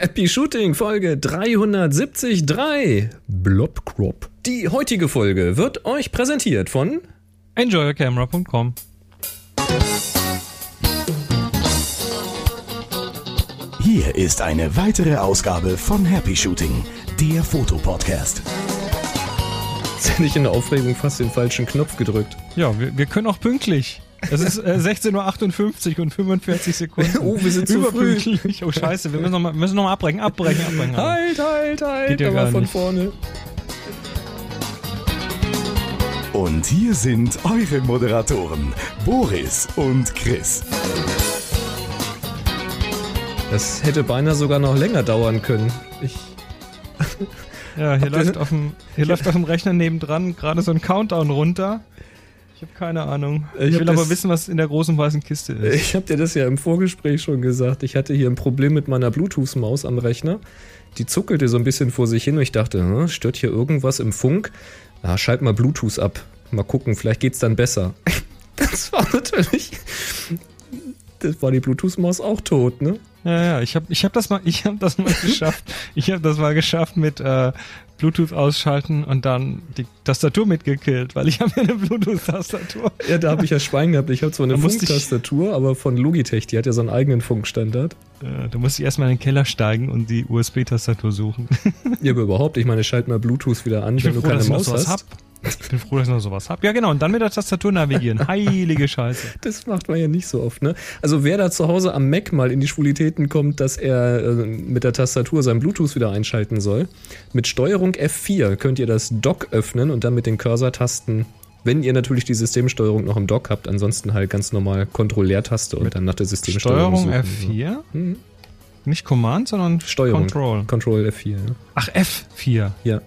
Happy Shooting Folge 373 Blobcrop. Die heutige Folge wird euch präsentiert von enjoyyourcamera.com. Hier ist eine weitere Ausgabe von Happy Shooting, der Fotopodcast. Jetzt hätte ich in der Aufregung fast den falschen Knopf gedrückt. Ja, wir, wir können auch pünktlich. Es ist äh, 16.58 Uhr und 45 Sekunden. Oh, wir sind zu früh. Oh, scheiße, wir müssen nochmal müssen noch mal abbrechen, abbrechen, abbrechen. Halt, halt, halt, Geht ja aber gar von nicht. vorne. Und hier sind eure Moderatoren, Boris und Chris. Das hätte beinahe sogar noch länger dauern können. Ich, Ja, hier, läuft auf, dem, hier läuft auf dem Rechner nebendran gerade so ein Countdown runter. Ich habe keine Ahnung. Ich Ich, will aber wissen, was in der großen weißen Kiste ist. ich habe dir das ja im Vorgespräch schon gesagt. Ich hatte hier ein Problem mit meiner Bluetooth-Maus am Rechner. Die zuckelte so ein bisschen vor sich hin und ich dachte, hm, stört hier irgendwas im Funk? Na, schalt mal Bluetooth ab. Mal gucken, vielleicht geht's dann besser. Das war natürlich. Das war die Bluetooth-Maus auch tot, ne? Ja, ja, ich habe ich hab das mal, ich habe das mal geschafft. Ich habe das mal geschafft mit äh, Bluetooth ausschalten und dann die Tastatur mitgekillt, weil ich habe ja eine Bluetooth-Tastatur. Ja, da habe ich ja Schwein gehabt. Ich habe zwar eine Funktastatur, aber von Logitech, die hat ja so einen eigenen Funkstandard. Äh, da musste ich erstmal in den Keller steigen und die USB-Tastatur suchen. Ja, aber überhaupt, ich meine, schalt mal Bluetooth wieder an, Ich wenn du froh, keine Maus hast. hab. Ich bin froh, dass ich noch sowas hab. Ja, genau. Und dann mit der Tastatur navigieren. Heilige Scheiße. Das macht man ja nicht so oft, ne? Also wer da zu Hause am Mac mal in die Schwulitäten kommt, dass er äh, mit der Tastatur sein Bluetooth wieder einschalten soll, mit Steuerung F4 könnt ihr das Dock öffnen und dann mit den Cursor-Tasten, wenn ihr natürlich die Systemsteuerung noch im Dock habt, ansonsten halt ganz normal Kontrollleertaste und dann nach der Systemsteuerung Steuerung suchen, F4? Mhm. Nicht Command, sondern Steuerung. Control. Control F4, ja. Ach, F4. Ja.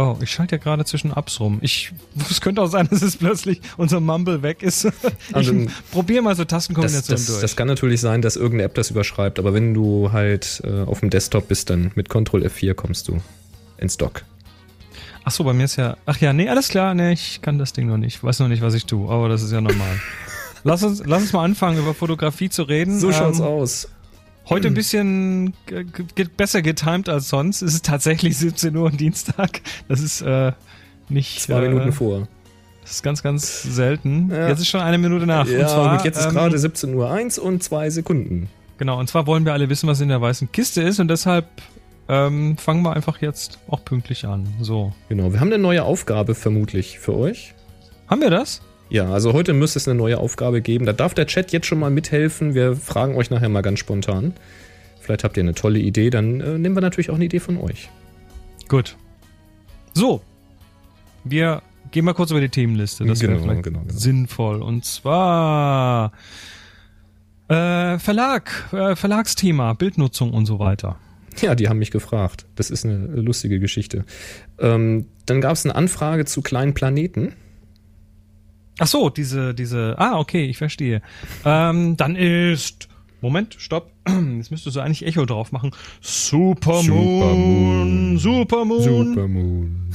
Oh, ich schalte ja gerade zwischen Ups rum. Ich, es könnte auch sein, dass es plötzlich unser Mumble weg ist. Ich Also, probiere mal so Das, Tastenkombinationen das, durch. das kann natürlich sein, dass irgendeine App das überschreibt, aber wenn du halt äh, auf dem Desktop bist, dann mit Control F4 kommst du ins Dock. Ach so, bei mir ist ja. Ach ja, nee, alles klar, nee, ich kann das Ding noch nicht. Weiß noch nicht, was ich tue, aber das ist ja normal. lass uns, lass uns mal anfangen, über Fotografie zu reden. So schaut's Ähm, aus. Heute ein bisschen ge- ge- besser getimed als sonst. Es ist tatsächlich 17 Uhr am Dienstag. Das ist äh, nicht. Zwei äh, Minuten vor. Das ist ganz, ganz selten. Ja. Jetzt ist schon eine Minute nach. Ja, und zwar, gut, jetzt ist ähm, gerade 17.01 Uhr eins und zwei Sekunden. Genau, und zwar wollen wir alle wissen, was in der weißen Kiste ist und deshalb ähm, fangen wir einfach jetzt auch pünktlich an. So. Genau, wir haben eine neue Aufgabe vermutlich für euch. Haben wir das? Ja, also heute müsste es eine neue Aufgabe geben. Da darf der Chat jetzt schon mal mithelfen. Wir fragen euch nachher mal ganz spontan. Vielleicht habt ihr eine tolle Idee, dann äh, nehmen wir natürlich auch eine Idee von euch. Gut. So. Wir gehen mal kurz über die Themenliste. Das wäre Genau, vielleicht genau, genau. sinnvoll. Und zwar äh, Verlag, äh, Verlagsthema, Bildnutzung und so weiter. Ja, die haben mich gefragt. Das ist eine lustige Geschichte. Ähm, dann gab es eine Anfrage zu kleinen Planeten. Ach so, diese, diese. Ah, okay, ich verstehe. Ähm, dann ist. Moment, stopp. Jetzt müsstest du eigentlich Echo drauf machen. Supermoon. Supermoon. Supermoon.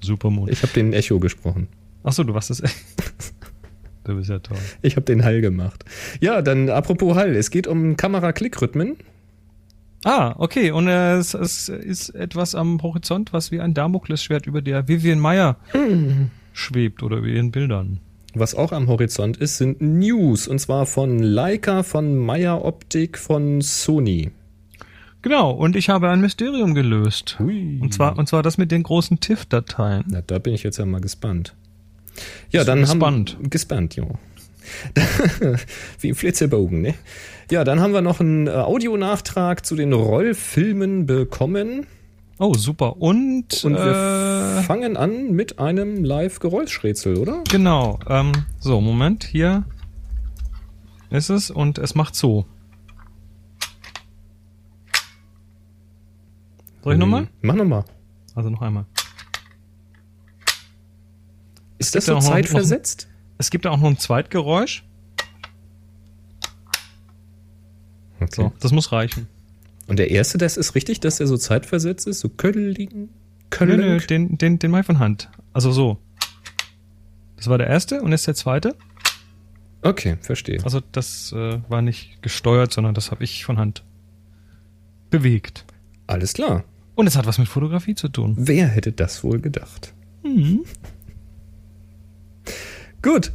Supermoon. Ich habe den Echo gesprochen. Ach so, du warst das. du bist ja toll. Ich habe den Hall gemacht. Ja, dann apropos Hall. Es geht um Kamera-Klick-Rhythmen. Ah, okay. Und äh, es, es ist etwas am Horizont, was wie ein Damoklesschwert über der Vivian Meyer schwebt oder über ihren Bildern. Was auch am Horizont ist, sind News. Und zwar von Leica, von Meyer Optik, von Sony. Genau. Und ich habe ein Mysterium gelöst. Hui. Und zwar, und zwar das mit den großen TIFF-Dateien. Na, da bin ich jetzt ja mal gespannt. Ja, dann gespannt? haben gespannt, ja. Wie ein Flitzebogen, ne? Ja, dann haben wir noch einen äh, Audionachtrag zu den Rollfilmen bekommen. Oh, super. Und, Und wir äh, fangen an mit einem Live-Geräuschrätsel, oder? Genau. Ähm, so, Moment, hier ist es und es macht so. Soll ich nochmal? Hm, Mach nochmal. Also noch einmal. Ist das so noch- zeitversetzt? Es gibt da auch noch ein Zweitgeräusch. Okay. So, das muss reichen. Und der erste, das ist richtig, dass der so zeitversetzt ist? So Köddelin? Nö, Köddelin? nö, den, den, den ich von Hand. Also so. Das war der erste und jetzt der zweite. Okay, verstehe. Also das äh, war nicht gesteuert, sondern das habe ich von Hand bewegt. Alles klar. Und es hat was mit Fotografie zu tun. Wer hätte das wohl gedacht? Gut.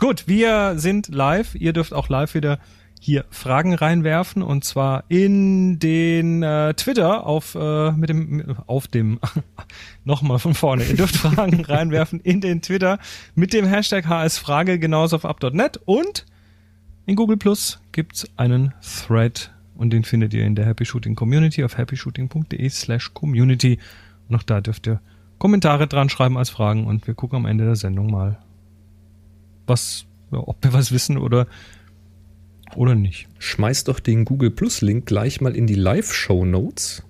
Gut, wir sind live. Ihr dürft auch live wieder hier Fragen reinwerfen und zwar in den äh, Twitter auf äh, mit dem auf dem nochmal von vorne. Ihr dürft Fragen reinwerfen in den Twitter mit dem Hashtag HSFrage genauso auf up.net und in Google Plus gibt's einen Thread und den findet ihr in der Happy Shooting Community auf happyshooting.de slash community. Und auch da dürft ihr Kommentare dran schreiben als Fragen und wir gucken am Ende der Sendung mal, was, ob wir was wissen oder oder nicht. Schmeiß doch den Google Plus Link gleich mal in die Live-Show Notes.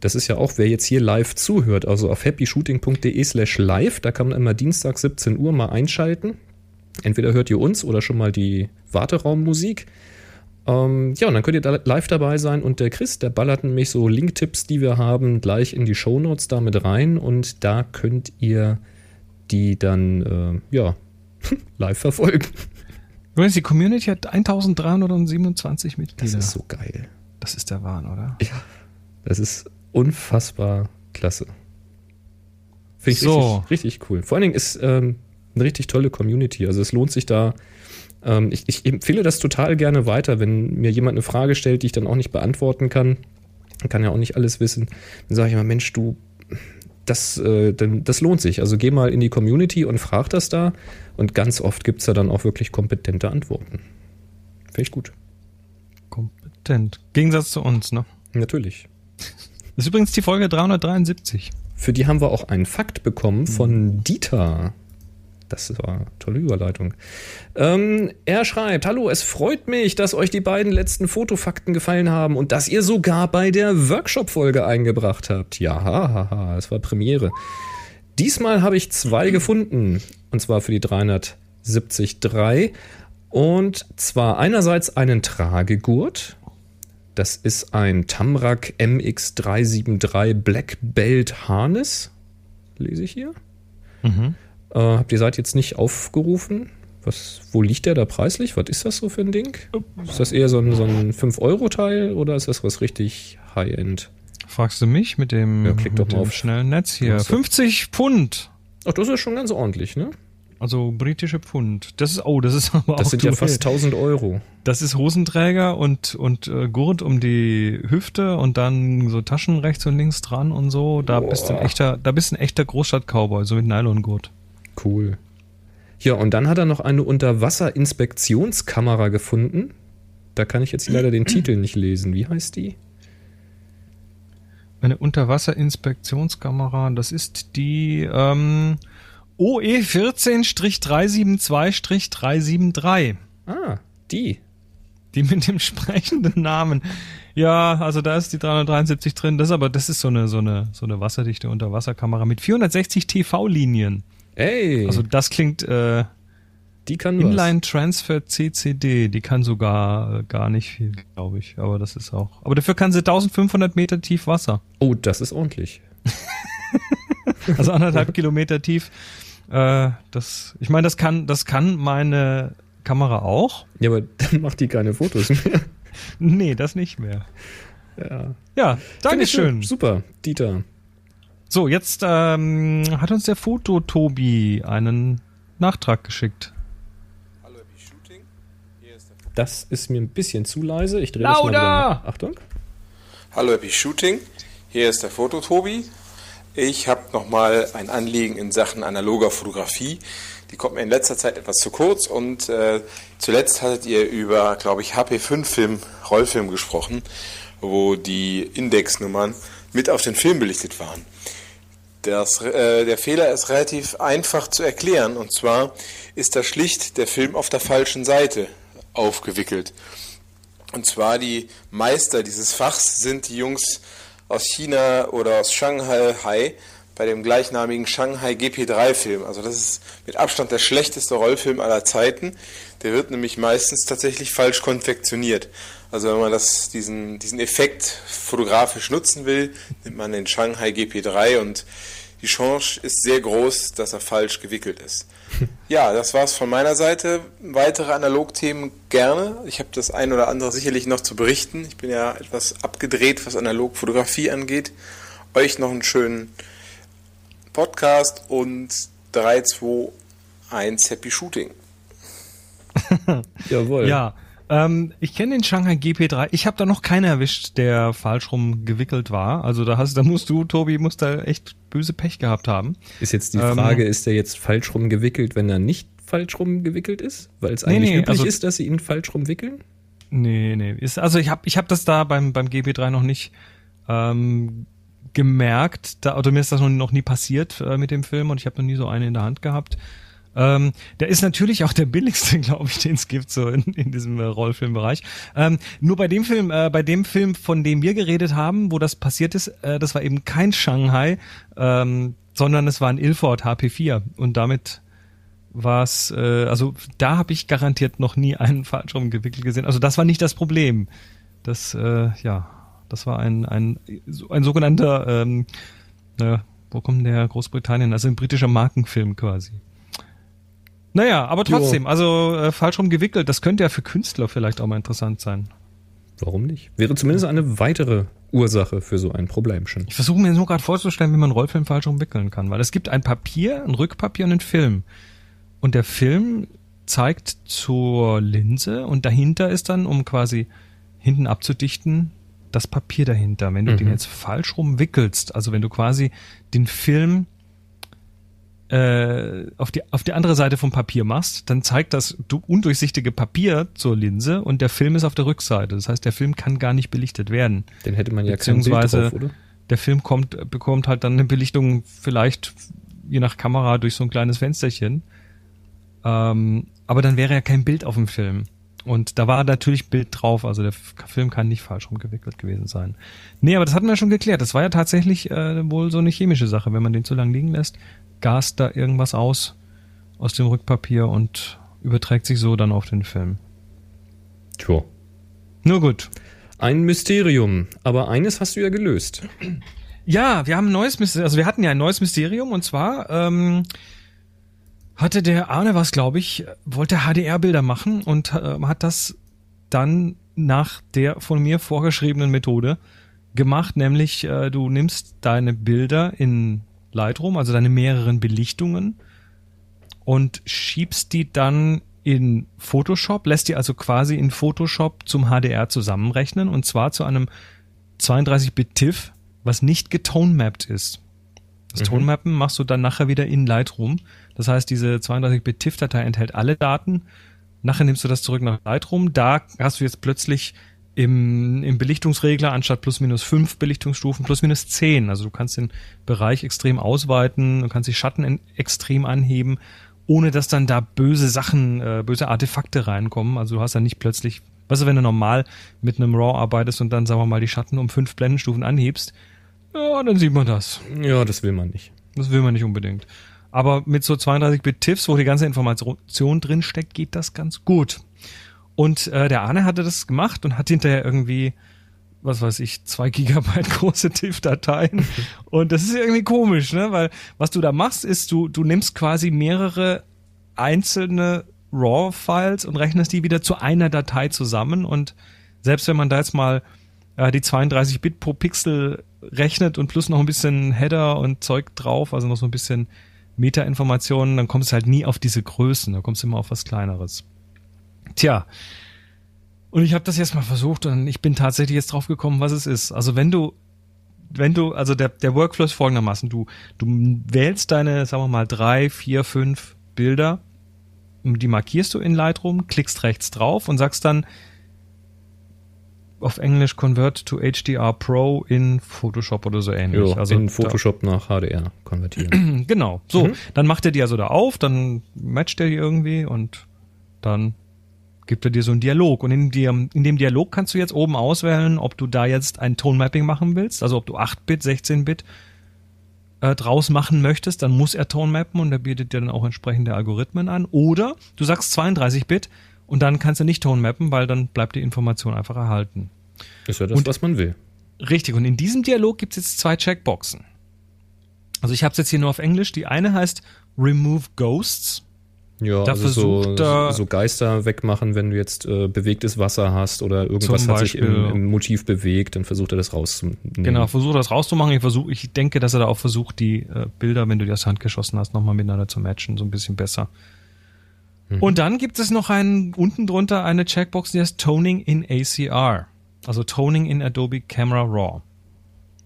Das ist ja auch, wer jetzt hier live zuhört, also auf happyshooting.de slash live, da kann man immer Dienstag 17 Uhr mal einschalten. Entweder hört ihr uns oder schon mal die Warteraummusik. Ähm, ja, und dann könnt ihr da live dabei sein und der Chris, der ballert nämlich so Link-Tipps, die wir haben, gleich in die Shownotes damit rein und da könnt ihr die dann, äh, ja, live verfolgen. Übrigens, die Community hat 1327 Mitglieder. Das ist so geil. Das ist der Wahn, oder? Ja, das ist unfassbar klasse. Finde ich So. richtig, richtig cool. Vor allen Dingen ist ähm, eine richtig tolle Community. Also es lohnt sich da. Ähm, ich, ich empfehle das total gerne weiter, wenn mir jemand eine Frage stellt, die ich dann auch nicht beantworten kann. Man kann ja auch nicht alles wissen. Dann sage ich immer, Mensch, du, das, äh, das lohnt sich. Also geh mal in die Community und frag das da. Und ganz oft gibt es da dann auch wirklich kompetente Antworten. Finde ich gut. Kompetent. Gegensatz zu uns, ne? Natürlich. Das ist übrigens die Folge 373. Für die haben wir auch einen Fakt bekommen von Dieter. Das war eine tolle Überleitung. Ähm, er schreibt: Hallo, es freut mich, dass euch die beiden letzten Fotofakten gefallen haben und dass ihr sogar bei der Workshop-Folge eingebracht habt. Ja, haha, es war Premiere. Diesmal habe ich zwei gefunden. Und zwar für die 373. Und zwar einerseits einen Tragegurt. Das ist ein Tamrak MX373 Black Belt Harness. Lese ich hier. Mhm. Äh, hab die Seite jetzt nicht aufgerufen. Was, wo liegt der da preislich? Was ist das so für ein Ding? Ist das eher so ein, so ein 5-Euro-Teil oder ist das was richtig High-End? Fragst du mich mit dem, Ja, klick doch mal auf- schnellen Netz hier? So. 50 Pfund. Ach, das ist schon ganz ordentlich, ne? Also britische Pfund. Das ist, oh, das ist aber Das auch sind ja fast 1000 Euro. Das ist Hosenträger und, und äh, Gurt um die Hüfte und dann so Taschen rechts und links dran und so. Da Boah. bist du ein echter, da bist du ein echter Großstadt-Cowboy, so mit Nylongurt. Cool. Ja, und dann hat er noch eine Unterwasserinspektionskamera gefunden. Da kann ich jetzt leider den Titel nicht lesen. Wie heißt die? Eine Unterwasserinspektionskamera, das ist die ähm, E OE14-372-373. Ah, die. Die mit dem sprechenden Namen. Ja, also da ist die 373 drin. Das ist aber, das ist so eine, so eine, so eine wasserdichte Unterwasserkamera mit 460 TV-Linien. Ey, Also das klingt äh, die kann was. Inline Transfer CCD. Die kann sogar äh, gar nicht viel, glaube ich. Aber das ist auch. Aber dafür kann sie 1500 Meter tief Wasser. Oh, das ist ordentlich. Also anderthalb Kilometer tief. Äh, das, ich meine, das kann, das kann meine Kamera auch. Ja, aber dann macht die keine Fotos mehr. Nee, das nicht mehr. Ja. Ja, Finde ich Dankeschön. Super, Dieter. So, jetzt ähm, hat uns der Foto-Tobi einen Nachtrag geschickt. Hallo Happy Shooting. Hier ist der Das ist mir ein bisschen zu leise. Ich drehe das mal wieder. Achtung. Hallo Happy Shooting. Hier ist der Fototobi. Ich habe nochmal ein Anliegen in Sachen analoger Fotografie. Die kommt mir in letzter Zeit etwas zu kurz und äh, zuletzt hattet ihr über, glaube ich, HP5-Film, Rollfilm gesprochen, wo die Indexnummern mit auf den Film belichtet waren. Das, äh, der Fehler ist relativ einfach zu erklären und zwar ist da schlicht der Film auf der falschen Seite aufgewickelt. Und zwar die Meister dieses Fachs sind die Jungs aus China oder aus Shanghai bei dem gleichnamigen Shanghai GP3-Film. Also das ist mit Abstand der schlechteste Rollfilm aller Zeiten. Der wird nämlich meistens tatsächlich falsch konfektioniert. Also wenn man das, diesen, diesen Effekt fotografisch nutzen will, nimmt man den Shanghai GP3 und die Chance ist sehr groß, dass er falsch gewickelt ist. Ja, das war's von meiner Seite. Weitere Analogthemen gerne. Ich habe das ein oder andere sicherlich noch zu berichten. Ich bin ja etwas abgedreht, was Analogfotografie angeht. Euch noch einen schönen Podcast und 3, 2, 1 Happy Shooting. Jawohl. Ja, ähm, ich kenne den Shanghai GP3. Ich habe da noch keinen erwischt, der falsch rum gewickelt war. Also da hast, da musst du, Tobi, musst da echt böse Pech gehabt haben. Ist jetzt die ähm, Frage, ist der jetzt falsch rum gewickelt, wenn er nicht falsch rum gewickelt ist? Weil es eigentlich nee, nee, üblich also, ist, dass sie ihn falsch rum wickeln? Nee, nee. Ist, also ich habe ich hab das da beim, beim GP3 noch nicht ähm, gemerkt. Da, oder mir ist das noch, nie passiert äh, mit dem Film und ich habe noch nie so eine in der Hand gehabt. Ähm, der ist natürlich auch der billigste, glaube ich, den es gibt so in, in diesem äh, Rollfilmbereich. Ähm, nur bei dem Film, äh, bei dem Film, von dem wir geredet haben, wo das passiert ist, äh, das war eben kein Shanghai, ähm, sondern es war ein Ilford HP4 und damit war es, äh, also da habe ich garantiert noch nie einen falsch rumgewickelt gesehen. Also das war nicht das Problem. Das, äh, ja, das war ein ein ein sogenannter, ähm, äh, wo kommt der Großbritannien? Also ein britischer Markenfilm quasi. Naja, aber trotzdem, jo. also äh, falsch rum gewickelt, das könnte ja für Künstler vielleicht auch mal interessant sein. Warum nicht? Wäre zumindest eine weitere Ursache für so ein Problemchen. Ich versuche mir nur gerade vorzustellen, wie man Rollfilm falsch rumwickeln kann, weil es gibt ein Papier, ein Rückpapier und einen Film. Und der Film zeigt zur Linse und dahinter ist dann, um quasi hinten abzudichten, das Papier dahinter. Wenn du mhm. den jetzt falsch rumwickelst, also wenn du quasi den Film äh, auf, die, auf die andere Seite vom Papier machst, dann zeigt das undurchsichtige Papier zur Linse und der Film ist auf der Rückseite. Das heißt, der Film kann gar nicht belichtet werden. Den hätte man ja kein Bild drauf, oder? Der Film kommt, bekommt halt dann eine Belichtung vielleicht je nach Kamera durch so ein kleines Fensterchen. Ähm, aber dann wäre ja kein Bild auf dem Film. Und da war natürlich Bild drauf, also der Film kann nicht falsch rumgewickelt gewesen sein. Nee, aber das hatten wir schon geklärt. Das war ja tatsächlich äh, wohl so eine chemische Sache. Wenn man den zu lang liegen lässt, gast da irgendwas aus aus dem Rückpapier und überträgt sich so dann auf den Film. Tja. Nur gut. Ein Mysterium, aber eines hast du ja gelöst. Ja, wir haben ein neues Mysterium, also wir hatten ja ein neues Mysterium und zwar ähm, hatte der Arne was, glaube ich, wollte HDR-Bilder machen und äh, hat das dann nach der von mir vorgeschriebenen Methode gemacht, nämlich äh, du nimmst deine Bilder in Lightroom, also deine mehreren Belichtungen und schiebst die dann in Photoshop, lässt die also quasi in Photoshop zum HDR zusammenrechnen und zwar zu einem 32-Bit TIFF, was nicht getonemapped ist. Das mhm. Tonmappen machst du dann nachher wieder in Lightroom. Das heißt, diese 32-Bit TIFF-Datei enthält alle Daten. Nachher nimmst du das zurück nach Lightroom. Da hast du jetzt plötzlich im, im Belichtungsregler anstatt plus minus fünf Belichtungsstufen plus minus zehn. Also du kannst den Bereich extrem ausweiten, du kannst die Schatten in, extrem anheben, ohne dass dann da böse Sachen, äh, böse Artefakte reinkommen. Also du hast dann nicht plötzlich, weißt du, wenn du normal mit einem RAW arbeitest und dann, sagen wir mal, die Schatten um fünf Blendenstufen anhebst, ja, dann sieht man das. Ja, das will man nicht. Das will man nicht unbedingt. Aber mit so 32-Bit-Tiffs, wo die ganze Information drin steckt, geht das ganz gut. Und äh, der Arne hatte das gemacht und hat hinterher irgendwie, was weiß ich, zwei Gigabyte große TIFF-Dateien. und das ist irgendwie komisch, ne? Weil was du da machst, ist, du, du nimmst quasi mehrere einzelne RAW-Files und rechnest die wieder zu einer Datei zusammen. Und selbst wenn man da jetzt mal äh, die 32 Bit pro Pixel rechnet und plus noch ein bisschen Header und Zeug drauf, also noch so ein bisschen Meta-Informationen, dann kommst du halt nie auf diese Größen, da kommst du immer auf was Kleineres. Tja. Und ich habe das jetzt mal versucht und ich bin tatsächlich jetzt drauf gekommen, was es ist. Also wenn du, wenn du, also der, der Workflow ist folgendermaßen, du, du wählst deine, sagen wir mal, drei, vier, fünf Bilder, die markierst du in Lightroom, klickst rechts drauf und sagst dann auf Englisch Convert to HDR Pro in Photoshop oder so ähnlich. Jo, also in Photoshop nach HDR konvertieren. genau. So, mhm. dann macht er die also da auf, dann matcht er die irgendwie und dann gibt er dir so einen Dialog. Und in dem, in dem Dialog kannst du jetzt oben auswählen, ob du da jetzt ein Tonmapping machen willst, also ob du 8-Bit, 16-Bit äh, draus machen möchtest, dann muss er Tonmappen und er bietet dir dann auch entsprechende Algorithmen an. Oder du sagst 32-Bit und dann kannst du nicht Tonmappen, weil dann bleibt die Information einfach erhalten. Ist ja das, und, was man will. Richtig, und in diesem Dialog gibt es jetzt zwei Checkboxen. Also ich habe es jetzt hier nur auf Englisch. Die eine heißt Remove Ghosts. Ja, Da also so, versucht er- so Geister wegmachen, wenn du jetzt äh, bewegtes Wasser hast oder irgendwas Zum hat sich im, Beispiel. im Motiv bewegt, dann versucht er das rauszunehmen. Genau, versuche das rauszumachen. Ich versuche, ich denke, dass er da auch versucht, die äh, Bilder, wenn du die aus der Hand geschossen hast, nochmal miteinander zu matchen, so ein bisschen besser. Und dann gibt es noch einen, unten drunter eine Checkbox, die heißt Toning in ACR. Also Toning in Adobe Camera Raw.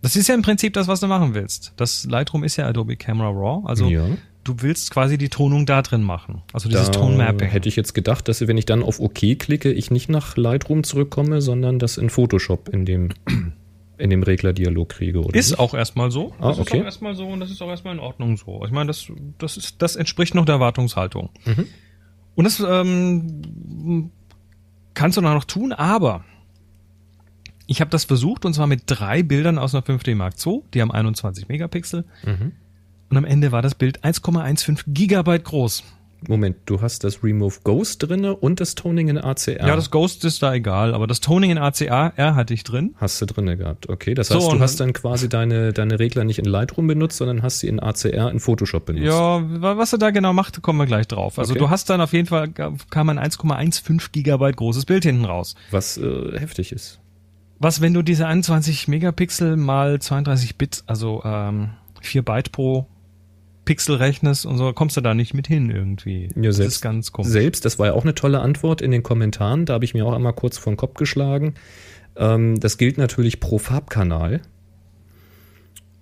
Das ist ja im Prinzip das, was du machen willst. Das Lightroom ist ja Adobe Camera Raw. Also Ja. du willst quasi die Tonung da drin machen. Also dieses Da Tone Mapping. hätte ich jetzt gedacht, dass wenn ich dann auf OK klicke, ich nicht nach Lightroom zurückkomme, sondern das in Photoshop in dem, in dem Reglerdialog kriege. Oder Ist auch erstmal so. Ah, Das okay. ist auch erstmal so und das ist auch erstmal in Ordnung so. Ich meine, das, das, ist, das entspricht noch der Erwartungshaltung. Mhm. Und das ähm, kannst du noch tun, aber ich habe das versucht und zwar mit drei Bildern aus einer 5D Mark II, die haben 21 Megapixel. Mhm. Und am Ende war das Bild 1,15 Gigabyte groß. Moment, du hast das Remove Ghost drinne und das Toning in ACR. Ja, das Ghost ist da egal, aber das Toning in ACR hatte ich drin. hast du drinne gehabt. Okay, das So, heißt, du und- hast dann quasi deine, deine Regler nicht in Lightroom benutzt, sondern hast sie in ACR in Photoshop benutzt. Ja, wa- was er da genau macht, kommen wir gleich drauf. Also Okay. du hast dann auf jeden Fall, kam ein 1,15 Gigabyte großes Bild hinten raus. Was äh, heftig ist. Was, wenn du diese 21 Megapixel mal 32 Bit, also ähm, 4 Byte pro Pixel rechnest und so, kommst du da nicht mit hin irgendwie. Ja, das selbst, ist ganz komisch. Selbst, das war ja auch eine tolle Antwort in den Kommentaren. Da habe ich mir auch einmal kurz vor den Kopf geschlagen. Ähm, das gilt natürlich pro Farbkanal.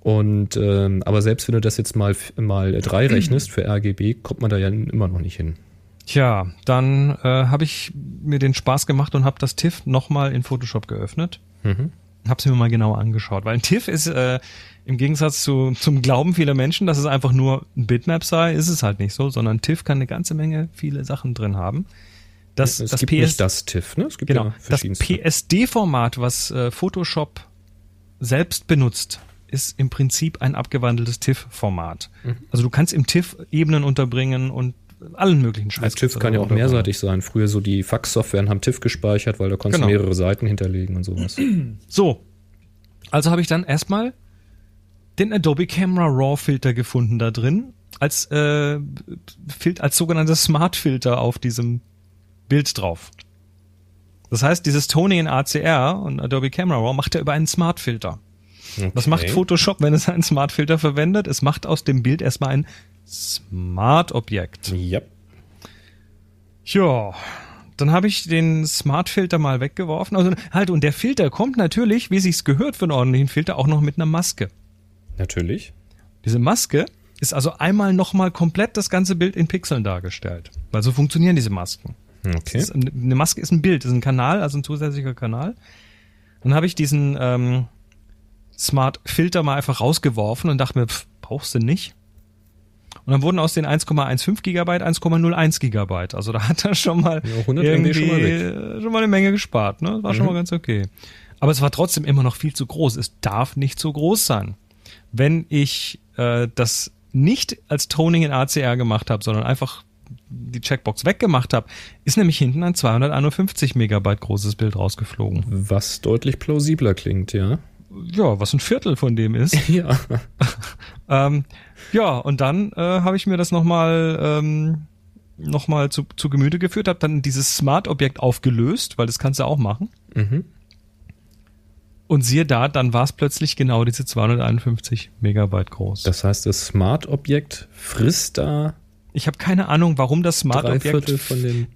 Und ähm, aber selbst wenn du das jetzt mal mal drei rechnest für RGB, kommt man da ja immer noch nicht hin. Tja, dann äh, habe ich mir den Spaß gemacht und habe das TIFF nochmal in Photoshop geöffnet. Mhm. Hab's mir mal genauer angeschaut, weil ein TIFF ist äh, im Gegensatz zu, zum Glauben vieler Menschen, dass es einfach nur ein Bitmap sei, ist es halt nicht so, sondern TIFF kann eine ganze Menge viele Sachen drin haben. Das, es das gibt PS nicht das TIFF, ne? Es gibt Genau. ja Das. PSD-Format, was äh, Photoshop selbst benutzt, ist im Prinzip ein abgewandeltes TIFF-Format. Mhm. Also du kannst im TIFF Ebenen unterbringen und allen möglichen Scheiß. TIFF kann ja auch mehrseitig sein. Früher so die Fax-Softwaren haben TIFF gespeichert, weil da konntest du Genau. mehrere Seiten hinterlegen und sowas. So. Also habe ich dann erstmal den Adobe Camera Raw Filter gefunden da drin, als, äh, als sogenanntes Smart Filter auf diesem Bild drauf. Das heißt, dieses Toning in ACR und Adobe Camera Raw macht er über einen Smart Filter. Was macht Okay. Photoshop, wenn es einen Smart Filter verwendet? Es macht aus dem Bild erstmal ein Smart Objekt. Ja. Ja, dann habe ich den Smart Filter mal weggeworfen. Also halt, und der Filter kommt natürlich, wie sich's gehört für einen ordentlichen Filter, auch noch mit einer Maske. Natürlich. Diese Maske ist also einmal nochmal komplett das ganze Bild in Pixeln dargestellt. Weil so funktionieren diese Masken. Okay. Das ist, eine Maske ist ein Bild, ist ein Kanal, also ein zusätzlicher Kanal. Dann habe ich diesen ähm, Smart Filter mal einfach rausgeworfen und dachte mir, pff, brauchst du nicht. Und dann wurden aus den 1,15 Gigabyte 1,01 Gigabyte. Also da hat er schon mal, Ja, 100 MB schon mal schon mal eine Menge gespart. Ne? Das war schon mal ganz okay. Aber es war trotzdem immer noch viel zu groß. Es darf nicht so groß sein. Wenn ich äh, das nicht als Toning in ACR gemacht habe, sondern einfach die Checkbox weggemacht habe, ist nämlich hinten ein 251 Megabyte großes Bild rausgeflogen. Was deutlich plausibler klingt, ja. Ja, was ein Viertel von dem ist. Ja. ähm, ja, und dann äh, habe ich mir das nochmal ähm, noch mal zu, zu Gemüte geführt, habe dann dieses Smart-Objekt aufgelöst, weil das kannst du auch machen. Mhm. Und siehe da, dann war es plötzlich genau diese 251 Megabyte groß. Das heißt, das Smart-Objekt frisst da ich habe keine Ahnung, warum das Smart-Objekt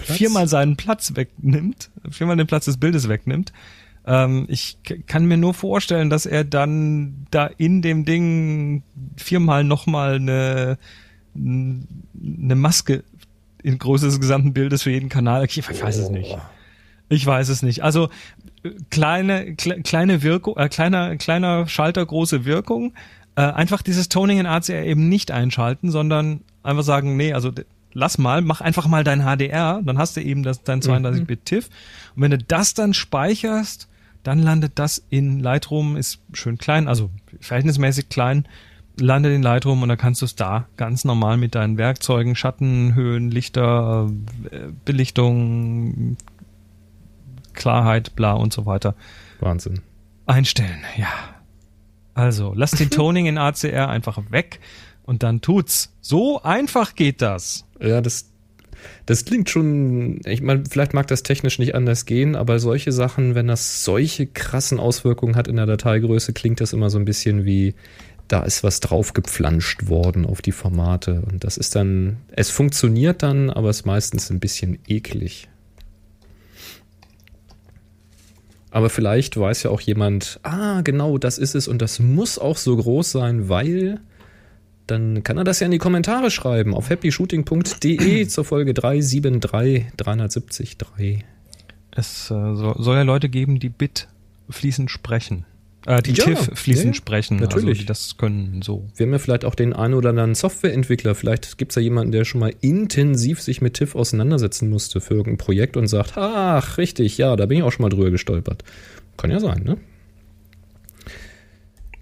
viermal seinen Platz wegnimmt, viermal den Platz des Bildes wegnimmt. Ähm, ich kann mir nur vorstellen, dass er dann da in dem Ding viermal nochmal eine, eine Maske in Größe des gesamten Bildes für jeden Kanal. Ich weiß es nicht. Ich weiß es nicht. Also kleine kle, kleine Wirkung, äh, kleiner kleiner Schalter, große Wirkung. Äh, einfach dieses Toning in ACR eben nicht einschalten, sondern einfach sagen, nee, also lass mal, mach einfach mal dein HDR, dann hast du eben das dein 32-Bit TIFF und wenn du das dann speicherst, dann landet das in Lightroom, ist schön klein, also verhältnismäßig klein, landet in Lightroom und dann kannst du es da ganz normal mit deinen Werkzeugen, Schatten, Höhen, Lichter, äh, Belichtung, Klarheit, bla und so weiter Wahnsinn. einstellen. Ja. Also, lass den Toning in ACR einfach weg und dann tut's. So einfach geht das. Ja, das, das klingt schon, ich meine, vielleicht mag das technisch nicht anders gehen, aber solche Sachen, wenn das solche krassen Auswirkungen hat in der Dateigröße, klingt das immer so ein bisschen wie, da ist was draufgepflanscht worden auf die Formate. Und das ist dann, es funktioniert dann, aber es ist meistens ein bisschen eklig. Aber vielleicht weiß ja auch jemand, ah, genau, das ist es und das muss auch so groß sein, weil dann kann er das ja in die Kommentare schreiben auf happyshooting.de zur Folge 373 373. Es äh, so, soll ja Leute geben, die Bit fließend sprechen. Äh, die Ja, TIFF fließend ja, sprechen. natürlich. Also, die das können so. Wir haben ja vielleicht auch den einen oder anderen Softwareentwickler. Vielleicht gibt es ja jemanden, der schon mal intensiv sich mit TIFF auseinandersetzen musste für irgendein Projekt und sagt, ach, richtig, ja, da bin ich auch schon mal drüber gestolpert. Kann ja sein, ne?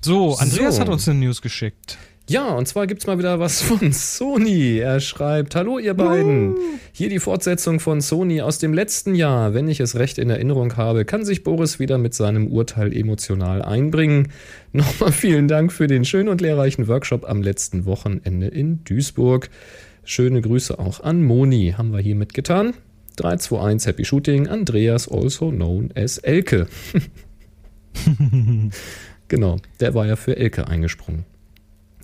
So, Andreas So. hat uns eine News geschickt. Ja, und zwar gibt's mal wieder was von Sony. Er schreibt, hallo ihr beiden. Hier die Fortsetzung von Sony aus dem letzten Jahr. Wenn ich es recht in Erinnerung habe, kann sich Boris wieder mit seinem Urteil emotional einbringen. Nochmal vielen Dank für den schönen und lehrreichen Workshop am letzten Wochenende in Duisburg. Schöne Grüße auch an Moni, haben wir hier mitgetan. 321 Happy Shooting, Andreas, also known as Elke. genau, der war ja für Elke eingesprungen.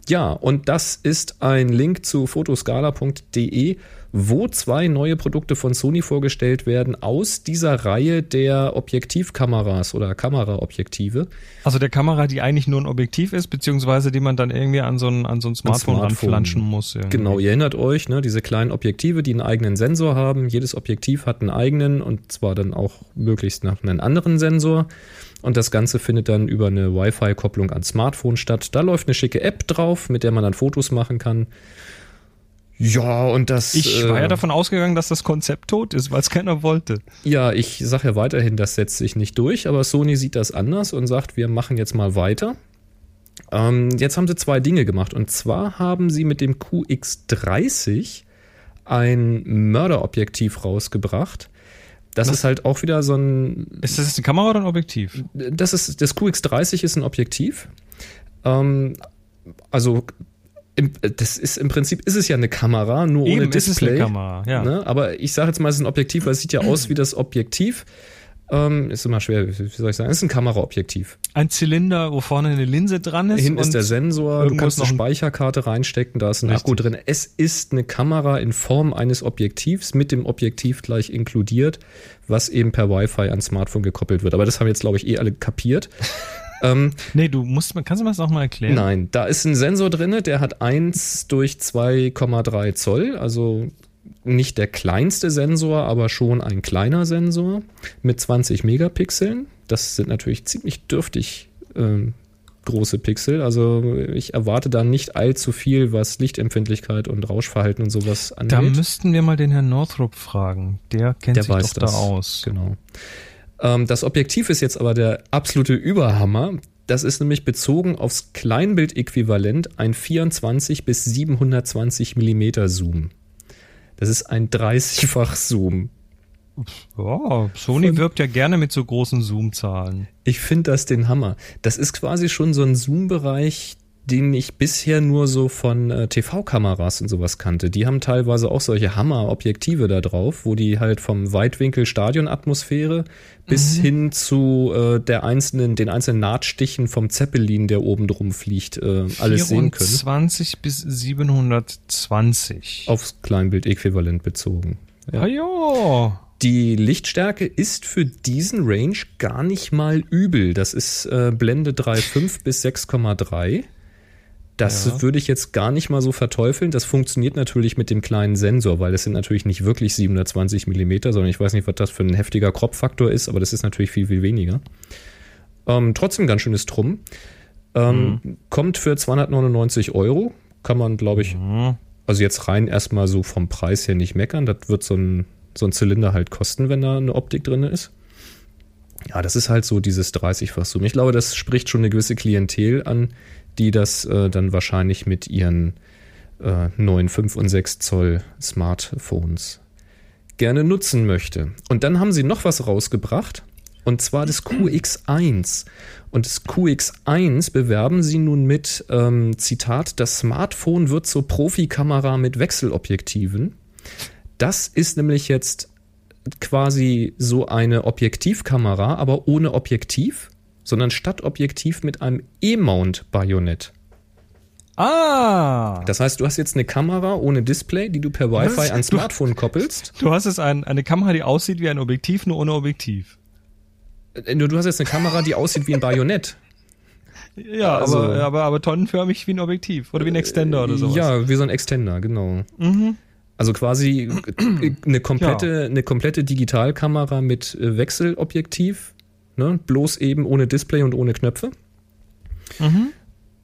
Ja, und das ist ein Link zu fotoscala.de, wo zwei neue Produkte von Sony vorgestellt werden aus dieser Reihe der Objektivkameras oder Kameraobjektive. Also der Kamera, die eigentlich nur ein Objektiv ist, beziehungsweise die man dann irgendwie an so ein, an so ein Smartphone, Smartphone. ranflanschen muss. irgendwie. Genau, ihr erinnert euch, ne, diese kleinen Objektive, die einen eigenen Sensor haben. Jedes Objektiv hat einen eigenen und zwar dann auch möglichst nach einem anderen Sensor. Und das Ganze findet dann über eine Wi-Fi-Kopplung ans Smartphone statt. Da läuft eine schicke App drauf, mit der man dann Fotos machen kann. Ja, und das. Ich war ja äh, davon ausgegangen, dass das Konzept tot ist, weil es keiner wollte. Ja, ich sage ja weiterhin, das setzt sich nicht durch, aber Sony sieht das anders und sagt, wir machen jetzt mal weiter. Ähm, jetzt haben sie zwei Dinge gemacht und zwar haben sie mit dem QX30 ein Mörderobjektiv rausgebracht. Das Was? ist halt auch wieder so ein Ist das jetzt eine Kamera oder ein Objektiv? das ist das QX30 ist ein Objektiv. Ähm, also im, das ist im Prinzip ist es ja eine Kamera, nur ohne Eben, ist es Display. eine Kamera, ja. Ne? Aber ich sage jetzt mal, es ist ein Objektiv, weil es sieht ja aus wie das Objektiv. Ähm, ist immer schwer, wie soll ich sagen? Es ist ein Kameraobjektiv. Ein Zylinder, wo vorne eine Linse dran ist. Hinten ist der Sensor, du kannst eine Speicherkarte reinstecken, da ist ein Akku drin. Es ist eine Kamera in Form eines Objektivs mit dem Objektiv gleich inkludiert, was eben per Wi-Fi ans Smartphone gekoppelt wird. Aber das haben jetzt, glaube ich, eh alle kapiert. ähm, Nee, du musst, kannst du mir das noch mal erklären? Nein, da ist ein Sensor drin, der hat 1 durch 2,3 Zoll, also nicht der kleinste Sensor, aber schon ein kleiner Sensor mit 20 Megapixeln. Das sind natürlich ziemlich dürftig ähm, große Pixel. Also ich erwarte da nicht allzu viel, was Lichtempfindlichkeit und Rauschverhalten und sowas angeht. Da müssten wir mal den Herrn Northrop fragen. Der kennt Der sich weiß doch das. da aus. Genau. Ähm, das Objektiv ist jetzt aber der absolute Überhammer. Das ist nämlich bezogen aufs Kleinbildäquivalent ein 24 bis 720 Millimeter Zoom. Das ist ein 30-fach Zoom. Ja, Sony Von- wirbt ja gerne mit so großen Zoom-Zahlen. Ich finde das den Hammer. Das ist quasi schon so ein Zoom-Bereich, den ich bisher nur so von äh, TV-Kameras und sowas kannte. Die haben teilweise auch solche Hammer-Objektive da drauf, wo die halt vom Weitwinkel Stadionatmosphäre bis hin zu äh, der einzelnen, den einzelnen Nahtstichen vom Zeppelin, der oben drum fliegt, äh, alles sehen können. 24 bis 720. Aufs Kleinbild-Äquivalent bezogen. Ah ja. Die Lichtstärke ist für diesen Range gar nicht mal übel. Das ist äh, Blende 3,5 bis 6,3. Das Ja. würde ich jetzt gar nicht mal so verteufeln. Das funktioniert natürlich mit dem kleinen Sensor, weil das sind natürlich nicht wirklich 720 Millimeter, sondern ich weiß nicht, was das für ein heftiger Crop-Faktor ist, aber das ist natürlich viel, viel weniger. Ähm, trotzdem ganz schönes Trumm. Ähm, Kommt für 299 Euro. Kann man, glaube ich, Hm. also jetzt rein erstmal so vom Preis her nicht meckern. Das wird so ein, so ein Zylinder halt kosten, wenn da eine Optik drin ist. Ja, das ist halt so dieses 30-fach Zoom. Ich glaube, das spricht schon eine gewisse Klientel an, die das äh, dann wahrscheinlich mit ihren äh, neuen 5 und 6 Zoll Smartphones gerne nutzen möchte. Und dann haben sie noch was rausgebracht. Und zwar das QX1. Und das QX1 bewerben sie nun mit, ähm, Zitat, das Smartphone wird zur Profikamera mit Wechselobjektiven. Das ist nämlich jetzt quasi so eine Objektivkamera, aber ohne Objektiv, sondern statt Objektiv mit einem E-Mount-Bajonett. Ah! Das heißt, du hast jetzt eine Kamera ohne Display, die du per Wi-Fi Was? ans Du- Smartphone koppelst. Du hast jetzt ein, eine Kamera, die aussieht wie ein Objektiv, nur ohne Objektiv. Äh, Du du hast jetzt eine Kamera, die aussieht wie ein Bajonett. Ja, Also- aber, aber, aber tonnenförmig wie ein Objektiv. Oder wie ein Extender oder sowas. Ja, wie so ein Extender, genau. Also quasi eine komplette, eine komplette Digitalkamera mit äh, Wechselobjektiv, ne? bloß eben ohne Display und ohne Knöpfe.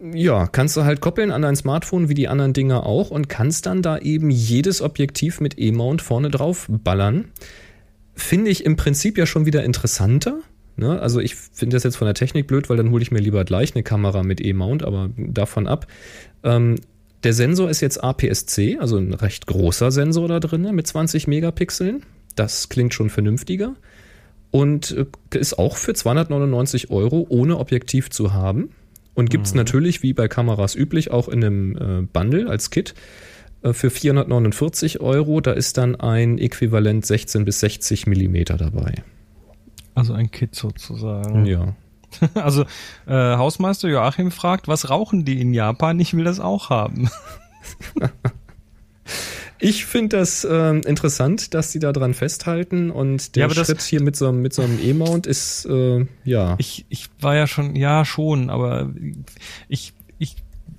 Ja, kannst du halt koppeln an dein Smartphone wie die anderen Dinger auch und kannst dann da eben jedes Objektiv mit E-Mount vorne drauf ballern. Finde ich im Prinzip ja schon wieder interessanter. Ne? Also ich finde das jetzt von der Technik blöd, weil dann hole ich mir lieber gleich eine Kamera mit E-Mount, aber davon ab. Ähm, der Sensor ist jetzt APS-C, also ein recht großer Sensor da drin mit 20 Megapixeln. Das klingt schon vernünftiger. Und äh, ist auch für 299 Euro ohne Objektiv zu haben. Und gibt es natürlich, wie bei Kameras üblich, auch in einem äh, Bundle als Kit äh, für 449 Euro. Da ist dann ein Äquivalent 16 bis 60 Millimeter dabei. Also ein Kit sozusagen. Ja. Also äh, Hausmeister Joachim fragt, was rauchen die in Japan? Ich will das auch haben. Ich finde das ähm, interessant, dass die da dran festhalten und der Ja, Schritt hier mit so, einem- mit so einem E-Mount ist, äh, ja. Ich, ich war ja schon, ja schon, aber ich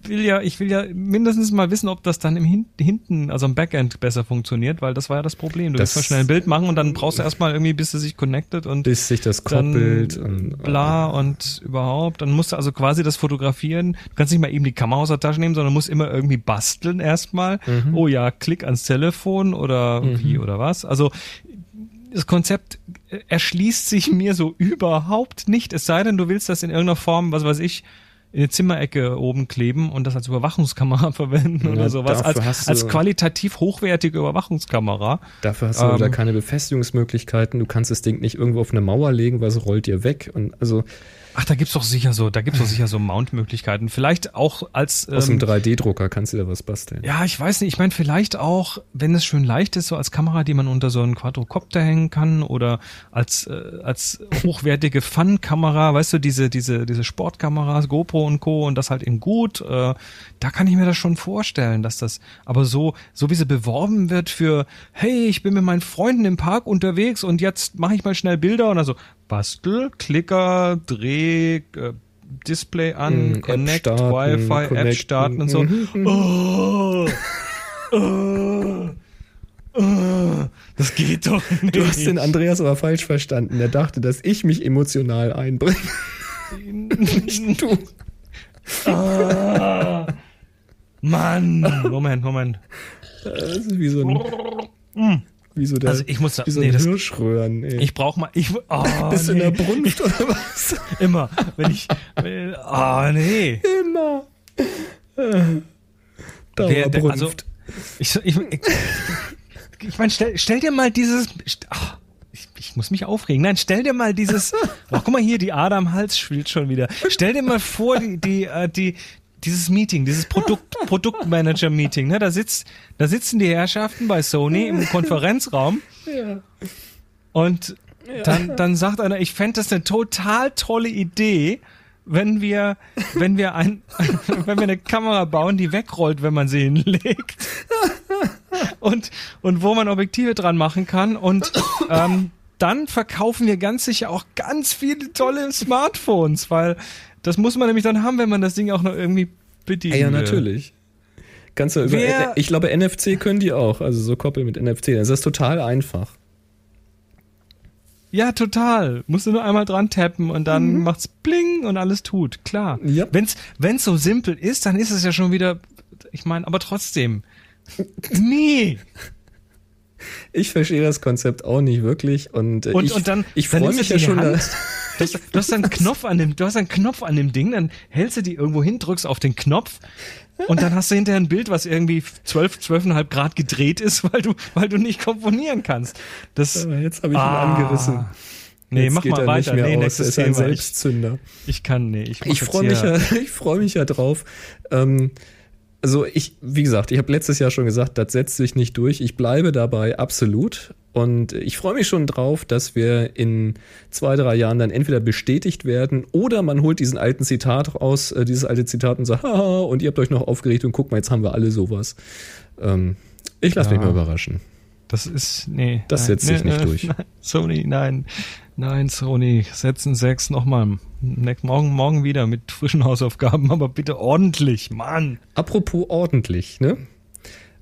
will ja, ich will ja mindestens mal wissen, ob das dann im Hin hinten, also am Backend besser funktioniert, weil das war ja das Problem. Du Das- willst mal schnell ein Bild machen und dann brauchst du erstmal irgendwie, bis es sich connected und bis sich das koppelt. und, bla und überhaupt. Dann musst du also quasi das fotografieren. Du kannst nicht mal eben die Kamera aus der Tasche nehmen, sondern musst immer irgendwie basteln erstmal. Mhm. Oh ja, klick ans Telefon oder wie oder was. Also das Konzept äh, erschließt sich mir so überhaupt nicht. Es sei denn, du willst das in irgendeiner Form, was weiß ich, in die Zimmerecke oben kleben und das als Überwachungskamera verwenden Ja, oder sowas. Als, als qualitativ hochwertige Überwachungskamera. Dafür hast du da Ähm. keine Befestigungsmöglichkeiten. Du kannst das Ding nicht irgendwo auf eine Mauer legen, weil es rollt dir weg. Und also Ach, da gibt's doch sicher so, da gibt's doch sicher so Mount-Möglichkeiten. Vielleicht auch als aus ähm, einem 3D-Drucker kannst du da was basteln. Ja, ich weiß nicht. Ich meine, vielleicht auch, wenn es schön leicht ist, so als Kamera, die man unter so einen Quadrocopter hängen kann oder als äh, als hochwertige Fun-Kamera, weißt du, diese diese diese Sportkameras, GoPro und Co. und das halt in gut. Äh, da kann ich mir das schon vorstellen, dass das. Aber so so wie sie beworben wird für, hey, ich bin mit meinen Freunden im Park unterwegs und jetzt mache ich mal schnell Bilder und also Bastel, Klicker, Dreh. Äh, Display an, Mm, Connect, App starten, Wi-Fi, App connecten. starten und so. Mhm, mhm. Oh, oh, oh, das geht doch nicht. Du hast den Andreas aber falsch verstanden. Er dachte, dass ich mich emotional einbringe. Nicht du. Ah, Mann. Moment, Moment. Das ist wie so ein, wie so der, Also ich muss da- wie so nee, ein Hirschröhren. Ey. Ich brauch mal. Ich, oh, Bist du in nee. der Brunft oder was? Immer, wenn ich. wenn- Ah, nee. Immer. Wer- der- Dauerbrunft. also- Ich, ich, ich, ich meine, stell, stell dir mal dieses. ach, ich, ich muss mich aufregen. Nein, stell dir mal dieses. Oh, guck mal hier, die Ader am Hals spielt schon wieder. Stell dir mal vor, die, die, äh, die, dieses Meeting, dieses Produkt, Produktmanager-Meeting, ne? Da sitzt, da sitzen die Herrschaften bei Sony im Konferenzraum. Und dann, dann sagt einer, ich fände das eine total tolle Idee, wenn wir, wenn wir ein, wenn wir eine Kamera bauen, die wegrollt, wenn man sie hinlegt. Und, und wo man Objektive dran machen kann. Und ähm, dann verkaufen wir ganz sicher auch ganz viele tolle Smartphones, weil das muss man nämlich dann haben, wenn man das Ding auch noch irgendwie bedienen Ja, ja, will. natürlich. Kannst du über, ich glaube, NFC können die auch. Also so koppeln mit NFC. Das ist total einfach. Ja, total. Musst du nur einmal dran tappen und dann macht's bling und alles tut. Klar. Ja. Wenn's, wenn's so simpel ist, dann ist es ja schon wieder, ich meine, aber trotzdem. Nee. Ich verstehe das Konzept auch nicht wirklich und, äh, Und, ich, und dann, ich freue mich ja schon. Hand, Du hast, du hast einen Knopf an dem, du hast einen Knopf an dem Ding, dann hältst du die irgendwo hin, drückst auf den Knopf und dann hast du hinterher ein Bild, was irgendwie 12, 12,5 Grad gedreht ist, weil du, weil du nicht komponieren kannst. Das, Aber jetzt habe ich ihn Ah. angerissen. Nee, Jetzt mach mal er weiter. Nicht mehr Nee, aus. nächstes ist ein Thema. Ich- Selbstzünder. Ich kann, nee. Ich, Ich freue mich, ja, ich freu mich ja drauf. Ähm, also ich, wie gesagt, ich habe letztes Jahr schon gesagt, das setzt sich nicht durch. Ich bleibe dabei absolut. Und ich freue mich schon drauf, dass wir in zwei, drei Jahren dann entweder bestätigt werden oder man holt diesen alten Zitat raus, äh, dieses alte Zitat und sagt, haha, und ihr habt euch noch aufgeregt und guck mal, jetzt haben wir alle sowas. Ähm, ich lasse mich mal überraschen. Das ist, nee. Das nein, setzt sich nicht durch. Nein, Sony, nein. Nein, Sony, setzen sechs nochmal. Morgen, morgen wieder mit frischen Hausaufgaben, aber bitte ordentlich, Mann. Apropos ordentlich, ne?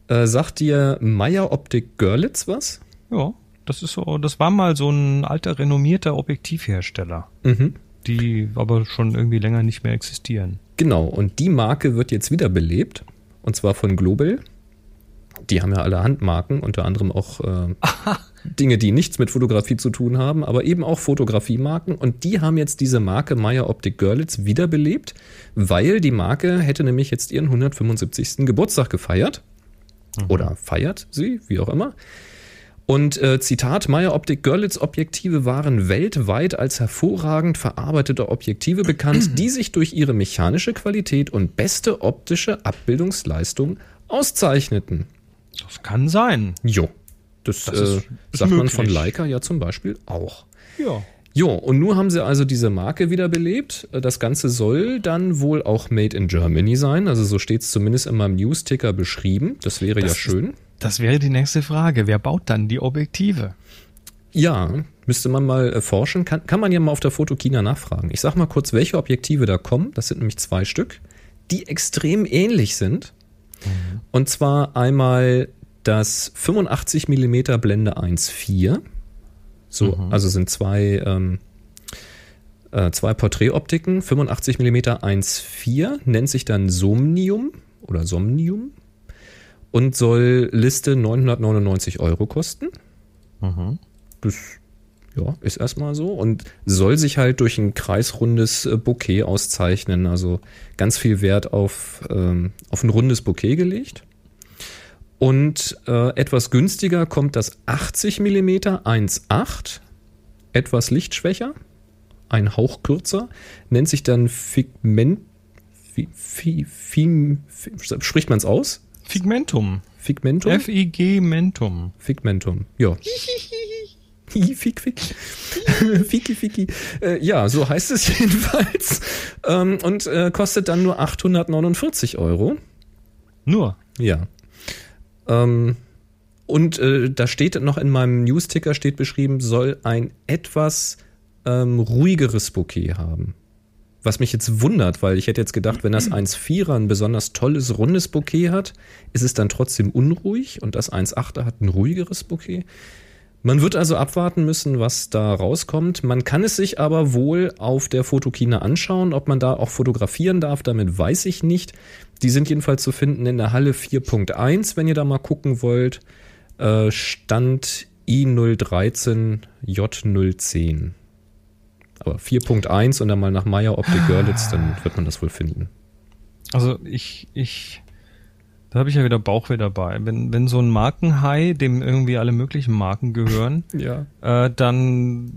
Äh, sagt dir Meyer Optik Görlitz was? Ja, das ist so, das war mal so ein alter, renommierter Objektivhersteller, Mhm. die aber schon irgendwie länger nicht mehr existieren. Genau, und die Marke wird jetzt wiederbelebt. Und zwar von Global. Die haben ja alle Handmarken, unter anderem auch äh, Dinge, die nichts mit Fotografie zu tun haben, aber eben auch Fotografiemarken. Und die haben jetzt diese Marke Meyer Optik Görlitz wiederbelebt, weil die Marke hätte nämlich jetzt ihren 175. Geburtstag gefeiert. Oder feiert sie, wie auch immer. Und äh, Zitat, Meyer Optik Görlitz Objektive waren weltweit als hervorragend verarbeitete Objektive bekannt, die sich durch ihre mechanische Qualität und beste optische Abbildungsleistung auszeichneten. Das kann sein. Jo. Das, Das äh, ist- ist sagt man von möglich. Leica ja zum Beispiel auch. Ja. Jo, und nun haben sie also diese Marke wiederbelebt. Das Ganze soll dann wohl auch Made in Germany sein. Also so steht es zumindest in meinem Newsticker beschrieben. Das wäre ja Das ist- schön. Das wäre die nächste Frage. Wer baut dann die Objektive? Ja, müsste man mal äh, forschen. Kann, kann man ja mal auf der Fotokina nachfragen. Ich sag mal kurz, welche Objektive da kommen. Das sind nämlich zwei Stück, die extrem ähnlich sind. Und zwar einmal das 85 mm Blende 1.4. So, also sind zwei, ähm, äh, zwei Porträtoptiken. 85 mm 1.4 nennt sich dann Somnium oder Somnium und soll Liste 999 Euro kosten. Das ja, ist erstmal so und soll sich halt durch ein kreisrundes äh, Bouquet auszeichnen. Also ganz viel Wert auf, ähm, auf ein rundes Bouquet gelegt. Und äh, etwas günstiger kommt das 80 mm 1.8, etwas lichtschwächer, ein Hauch kürzer, nennt sich dann Figment. Fi, fi, fi, fi, spricht man es aus? Figmentum. Figmentum? F-I-G-Mentum. Figmentum, ja. Fik, fik. Fiki, fiki. Äh, ja, so heißt es jedenfalls. Ähm, und äh, kostet dann nur 849 Euro. Nur. Ja. Ähm, und äh, da steht noch in meinem Newsticker steht beschrieben, soll ein etwas ähm, ruhigeres Bouquet haben. Was mich jetzt wundert, weil ich hätte jetzt gedacht, wenn das 1,4er ein besonders tolles, rundes Bouquet hat, ist es dann trotzdem unruhig und das 1,8er hat ein ruhigeres Bouquet. Man wird also abwarten müssen, was da rauskommt. Man kann es sich aber wohl auf der Fotokina anschauen. Ob man da auch fotografieren darf, damit weiß ich nicht. Die sind jedenfalls zu finden in der Halle 4.1, wenn ihr da mal gucken wollt. Äh, Stand I013 J010. Aber 4.1 und dann mal nach Meyer Optik Görlitz, dann wird man das wohl finden. Also ich, ich, da habe ich ja wieder Bauchweh dabei. Wenn, wenn so ein Markenhai, dem irgendwie alle möglichen Marken gehören, Ja. äh, dann,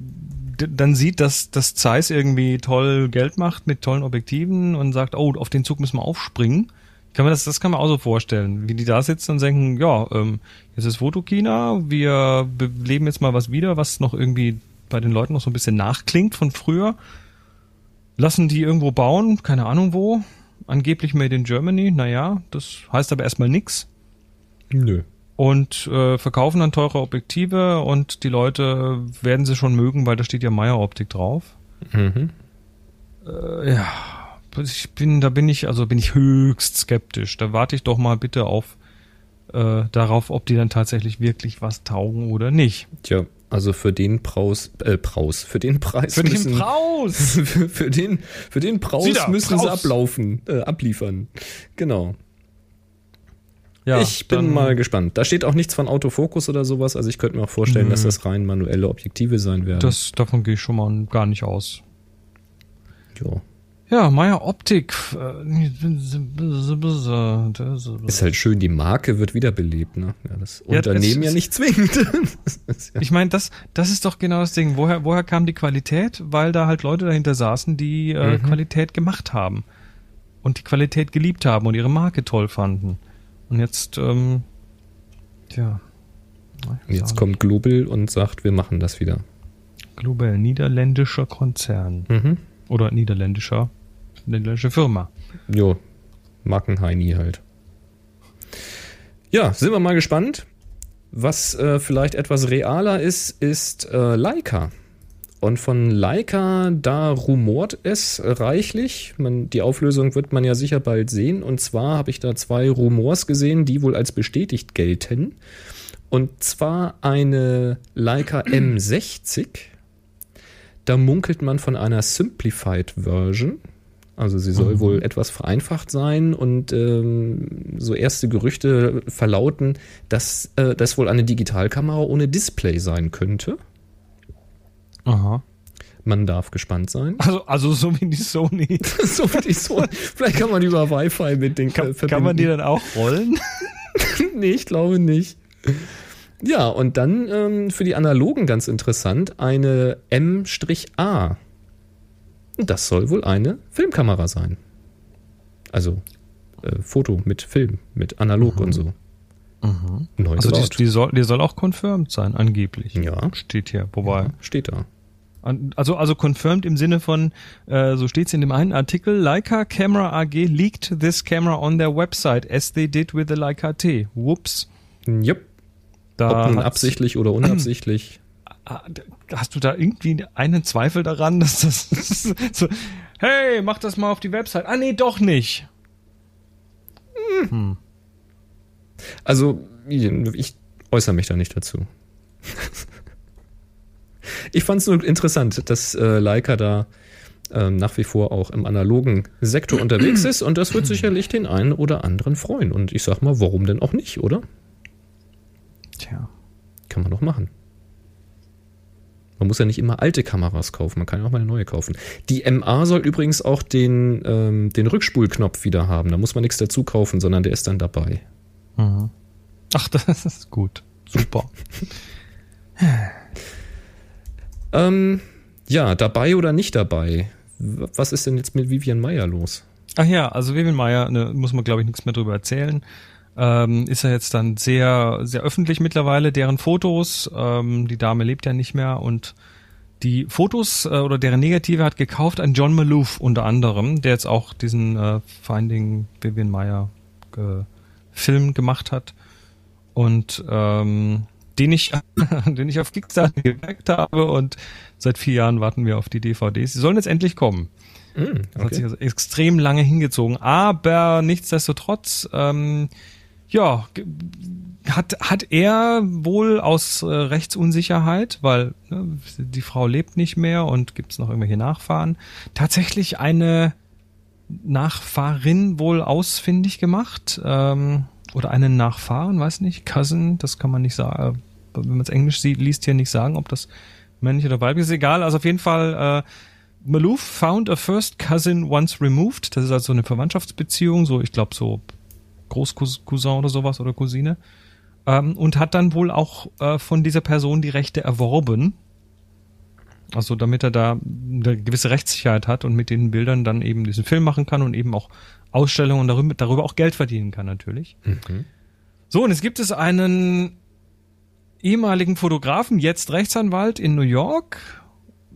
dann sieht, dass, dass Zeiss irgendwie toll Geld macht mit tollen Objektiven und sagt, oh, auf den Zug müssen wir aufspringen. Kann man das, das kann man auch so vorstellen, wie die da sitzen und denken, ja, ähm, jetzt ist Fotokina, wir beleben jetzt mal was wieder, was noch irgendwie bei den Leuten noch so ein bisschen nachklingt von früher. Lassen die irgendwo bauen, keine Ahnung wo. Angeblich made in Germany, naja, das heißt aber erstmal nix. Nö. Und äh, verkaufen dann teure Objektive und die Leute werden sie schon mögen, weil da steht ja Meyer Optik drauf. Mhm. Äh, ja, ich bin, da bin ich, also bin ich höchst skeptisch. Da warte ich doch mal bitte auf äh, darauf, ob die dann tatsächlich wirklich was taugen oder nicht. Tja, also für den Praus, äh, Praus, für den Preis Für den müssen, Braus! für, für den, für den Praus Sieh da, müssen sie Praus. ablaufen, äh, abliefern. Genau. Ja, ich bin mal gespannt. Da steht auch nichts von Autofokus oder sowas. Also ich könnte mir auch vorstellen, Nö. dass das rein manuelle Objektive sein werden. Das, davon gehe ich schon mal gar nicht aus. jo. Ja, Meyer Optik. äh, Ist halt schön, die Marke wird wiederbelebt, ne? Ja, das Ja, Unternehmen das ja nicht zwingend. Ja- Ich meine, das, das ist doch genau das Ding. Woher, woher kam die Qualität? Weil da halt Leute dahinter saßen, die äh, Mhm. Qualität gemacht haben. Und die Qualität geliebt haben und ihre Marke toll fanden. Und jetzt, ähm, tja. Jetzt kommt Global und sagt, wir machen das wieder. Global, niederländischer Konzern. Mhm. Oder niederländischer, niederländische Firma. Jo, Markenheini halt. Ja, sind wir mal gespannt. Was äh, vielleicht etwas realer ist, ist äh, Leica. Und von Leica, da rumort es reichlich. Man, die Auflösung wird man ja sicher bald sehen. Und zwar habe ich da zwei Rumors gesehen, die wohl als bestätigt gelten. Und zwar eine Leica M60. Da munkelt man von einer Simplified Version. Also sie soll wohl etwas vereinfacht sein und ähm, so erste Gerüchte verlauten, dass äh, das wohl eine Digitalkamera ohne Display sein könnte. Aha. Man darf gespannt sein. Also, also so wie die Sony. so wie die so. Vielleicht kann man über Wi-Fi mit den Kann, kann man die dann auch rollen? nee, ich glaube nicht. Ja, und dann ähm, für die Analogen ganz interessant, eine M-A. Das soll wohl eine Filmkamera sein. Also äh, Foto mit Film, mit Analog und so. Neues Also die, die, soll, die soll auch confirmed sein, angeblich. Ja. Steht hier. Wobei. Steht da. Also, also confirmed im Sinne von, äh, so steht es in dem einen Artikel, Leica Camera AG leaked this camera on their website, as they did with the Leica T. Whoops. Jupp. Da Ob nun absichtlich oder unabsichtlich. Ah, Hast du da irgendwie einen Zweifel daran, dass das so, hey, mach das mal auf die Website. Ah, nee, doch nicht. Also, ich äußere mich da nicht dazu. ich fand es nur interessant, dass äh, Leica da ähm, nach wie vor auch im analogen Sektor unterwegs ist und das wird sicherlich den einen oder anderen freuen. Und ich sag mal, warum denn auch nicht, oder? Tja. Kann man doch machen. Man muss ja nicht immer alte Kameras kaufen, man kann ja auch mal eine neue kaufen. Die MA soll übrigens auch den, ähm, den Rückspulknopf wieder haben. Da muss man nichts dazu kaufen, sondern der ist dann dabei. Ach, das ist gut. Super. Ähm, ja, dabei oder nicht dabei? Was ist denn jetzt mit Vivian Meyer los? Ach ja, also Vivian Meyer, ne, muss man glaube ich nichts mehr drüber erzählen. Ähm, ist ja jetzt dann sehr, sehr öffentlich mittlerweile, deren Fotos. Ähm, die Dame lebt ja nicht mehr und die Fotos äh, oder deren Negative hat gekauft ein John Maloof unter anderem, der jetzt auch diesen äh, Finding Vivian Meyer äh, Film gemacht hat und ähm, den ich, den ich auf Kickstarter gemerkt habe und seit vier Jahren warten wir auf die DVDs. Sie sollen jetzt endlich kommen. Hm, Das hat sich also extrem lange hingezogen. Aber nichtsdestotrotz, ähm, ja, hat, hat er wohl aus äh, Rechtsunsicherheit, weil ne, die Frau lebt nicht mehr und gibt es noch irgendwelche Nachfahren, tatsächlich eine Nachfahrin wohl ausfindig gemacht. Ähm, oder einen Nachfahren, weiß nicht, Cousin, das kann man nicht sagen. Wenn man es Englisch sieht, liest hier nicht sagen, ob das männlich oder weiblich ist. Egal, also auf jeden Fall äh, Maloof found a first cousin once removed. Das ist also eine Verwandtschaftsbeziehung, so ich glaube so Großcousin oder sowas oder Cousine. Ähm, und hat dann wohl auch äh, von dieser Person die Rechte erworben. Also damit er da eine gewisse Rechtssicherheit hat und mit den Bildern dann eben diesen Film machen kann und eben auch Ausstellungen und darüber, darüber auch Geld verdienen kann natürlich. Mhm. So, und jetzt gibt es einen ehemaligen Fotografen, jetzt Rechtsanwalt in New York.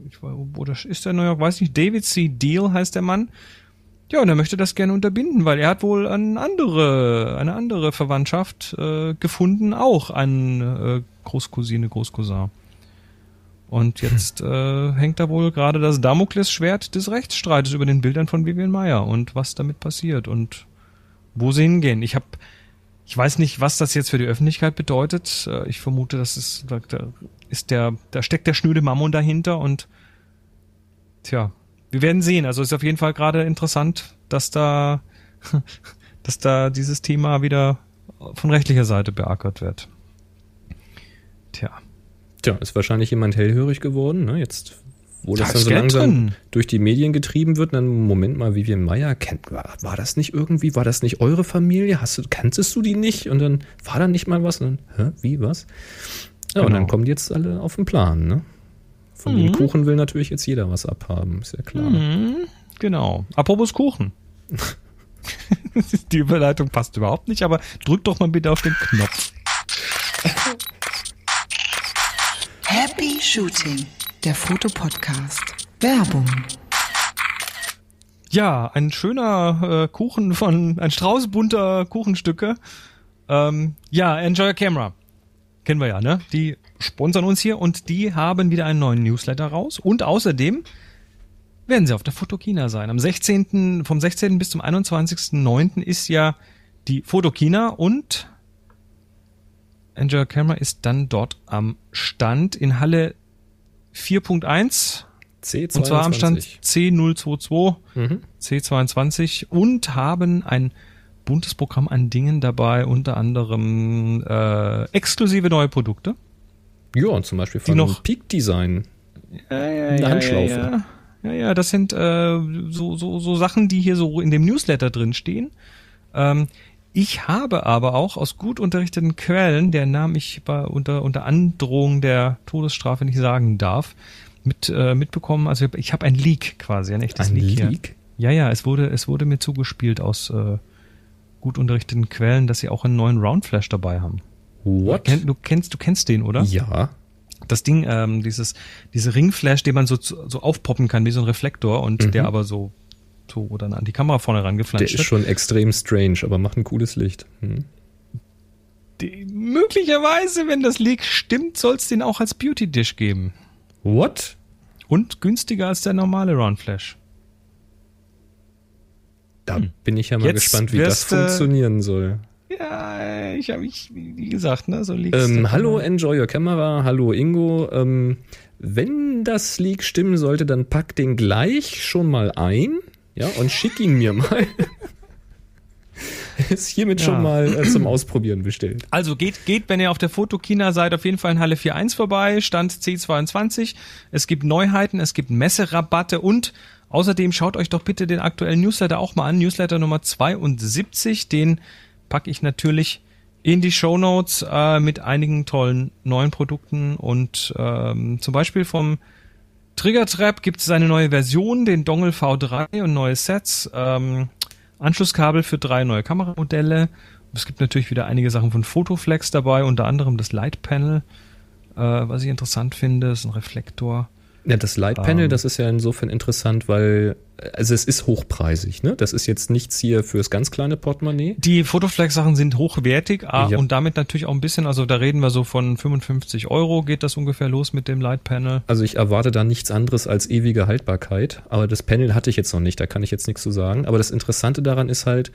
Ich, weiß, wo das ist der in New York? Weiß nicht. David C. Deal heißt der Mann. Ja, und er möchte das gerne unterbinden, weil er hat wohl eine andere, eine andere Verwandtschaft äh, gefunden, auch eine äh, Großcousine, Großcousin. Und jetzt äh, hängt da wohl gerade das Damoklesschwert des Rechtsstreites über den Bildern von Vivian Meyer und was damit passiert und wo sie hingehen. Ich habe ich weiß nicht, was das jetzt für die Öffentlichkeit bedeutet. Äh, Ich vermute, das ist, da ist der, da steckt der schnöde Mammon dahinter und tja, wir werden sehen. Also ist auf jeden Fall gerade interessant, dass da, dass da dieses Thema wieder von rechtlicher Seite beackert wird. Tja. Tja, ist wahrscheinlich jemand hellhörig geworden. Ne? Jetzt wo das Da dann so Geld langsam drin. durch die Medien getrieben wird. Dann, Moment mal, Vivian Meyer, kennt, war, war das nicht irgendwie, war das nicht eure Familie? Hast du, kanntest du die nicht? Und dann war da nicht mal was? Und dann, hä, wie, was? Ja, und Genau. dann kommen die jetzt alle auf den Plan, ne? Von dem Kuchen will natürlich jetzt jeder was abhaben, ist ja klar. Mhm, genau. Apropos Kuchen. Die Überleitung passt überhaupt nicht, aber drück doch mal bitte auf den Knopf. Happy Shooting, der Fotopodcast. Werbung. Ja, ein schöner äh, Kuchen von, ein Strauß bunter Kuchenstücke. Ähm, ja, Enjoy Your Camera. Kennen wir ja, ne? Die sponsern uns hier und die haben wieder einen neuen Newsletter raus. Und außerdem werden sie auf der Fotokina sein. Am 16., vom 16. bis zum 21.09. ist ja die Fotokina und Your Camera ist dann dort am Stand in Halle 4.1 C22. und zwar am Stand C022, Mhm. C22 und haben ein buntes Programm an Dingen dabei, unter anderem äh, exklusive neue Produkte. Ja, und zum Beispiel von noch- Peak Design. Ja, ja, Eine Handschlaufe. Ja, ja, ja das sind äh, so, so, so Sachen, die hier so in dem Newsletter drin stehen. Ähm, ich habe aber auch aus gut unterrichteten Quellen, der Namen ich bei, unter, unter Androhung der Todesstrafe nicht sagen darf, mit, äh, mitbekommen, also ich habe ein Leak quasi, ein echtes Ein Leak, hier. Leak? Ja, ja, es wurde, es wurde mir zugespielt aus äh, gut unterrichteten Quellen, dass sie auch einen neuen Roundflash dabei haben. What? Du kennst, du kennst den, oder? Ja. das Ding, ähm, dieses, diese Ringflash, den man so, so aufpoppen kann, wie so ein Reflektor und der aber so, so dann an die Kamera vorne Der rangeflanscht ist wird. schon extrem strange, aber macht ein cooles Licht. Hm. Die, möglicherweise, wenn das Leak stimmt, soll es den auch als Beauty Dish geben. What? Und günstiger als der normale Roundflash. Da bin ich ja mal Hm. Jetzt gespannt, wie das funktionieren soll. Ja, ich habe ich, wie gesagt, ne, so Leaks. da Ähm, hallo, Enjoy Your Camera. Hallo, Ingo. Ähm, wenn das Leak stimmen sollte, dann pack den gleich schon mal ein. Ja, und schick ihn mir mal. Ist hiermit Ja. schon mal äh, zum Ausprobieren bestellt. Also geht, geht, wenn ihr auf der Fotokina seid, auf jeden Fall in Halle 4.1 vorbei, Stand C22. Es gibt Neuheiten, es gibt Messerabatte und außerdem schaut euch doch bitte den aktuellen Newsletter auch mal an. Newsletter Nummer 72, den packe ich natürlich in die Shownotes äh, mit einigen tollen neuen Produkten und ähm, zum Beispiel vom Trigger Trap gibt es eine neue Version, den Dongle V3 und neue Sets, ähm, Anschlusskabel für drei neue Kameramodelle. Es gibt natürlich wieder einige Sachen von Photoflex dabei, unter anderem das Light Panel, äh, was ich interessant finde, ist ein Reflektor. Ja, das Light Panel, Ähm. das ist ja insofern interessant, weil, also es ist hochpreisig, ne? Das ist jetzt nichts hier fürs ganz kleine Portemonnaie. Die Photoflex-Sachen sind hochwertig ah, Ja. und damit natürlich auch ein bisschen, also da reden wir so von 55 Euro, geht das ungefähr los mit dem Light Panel. Also ich erwarte da nichts anderes als ewige Haltbarkeit, aber das Panel hatte ich jetzt noch nicht, da kann ich jetzt nichts zu sagen. Aber das Interessante daran ist halt,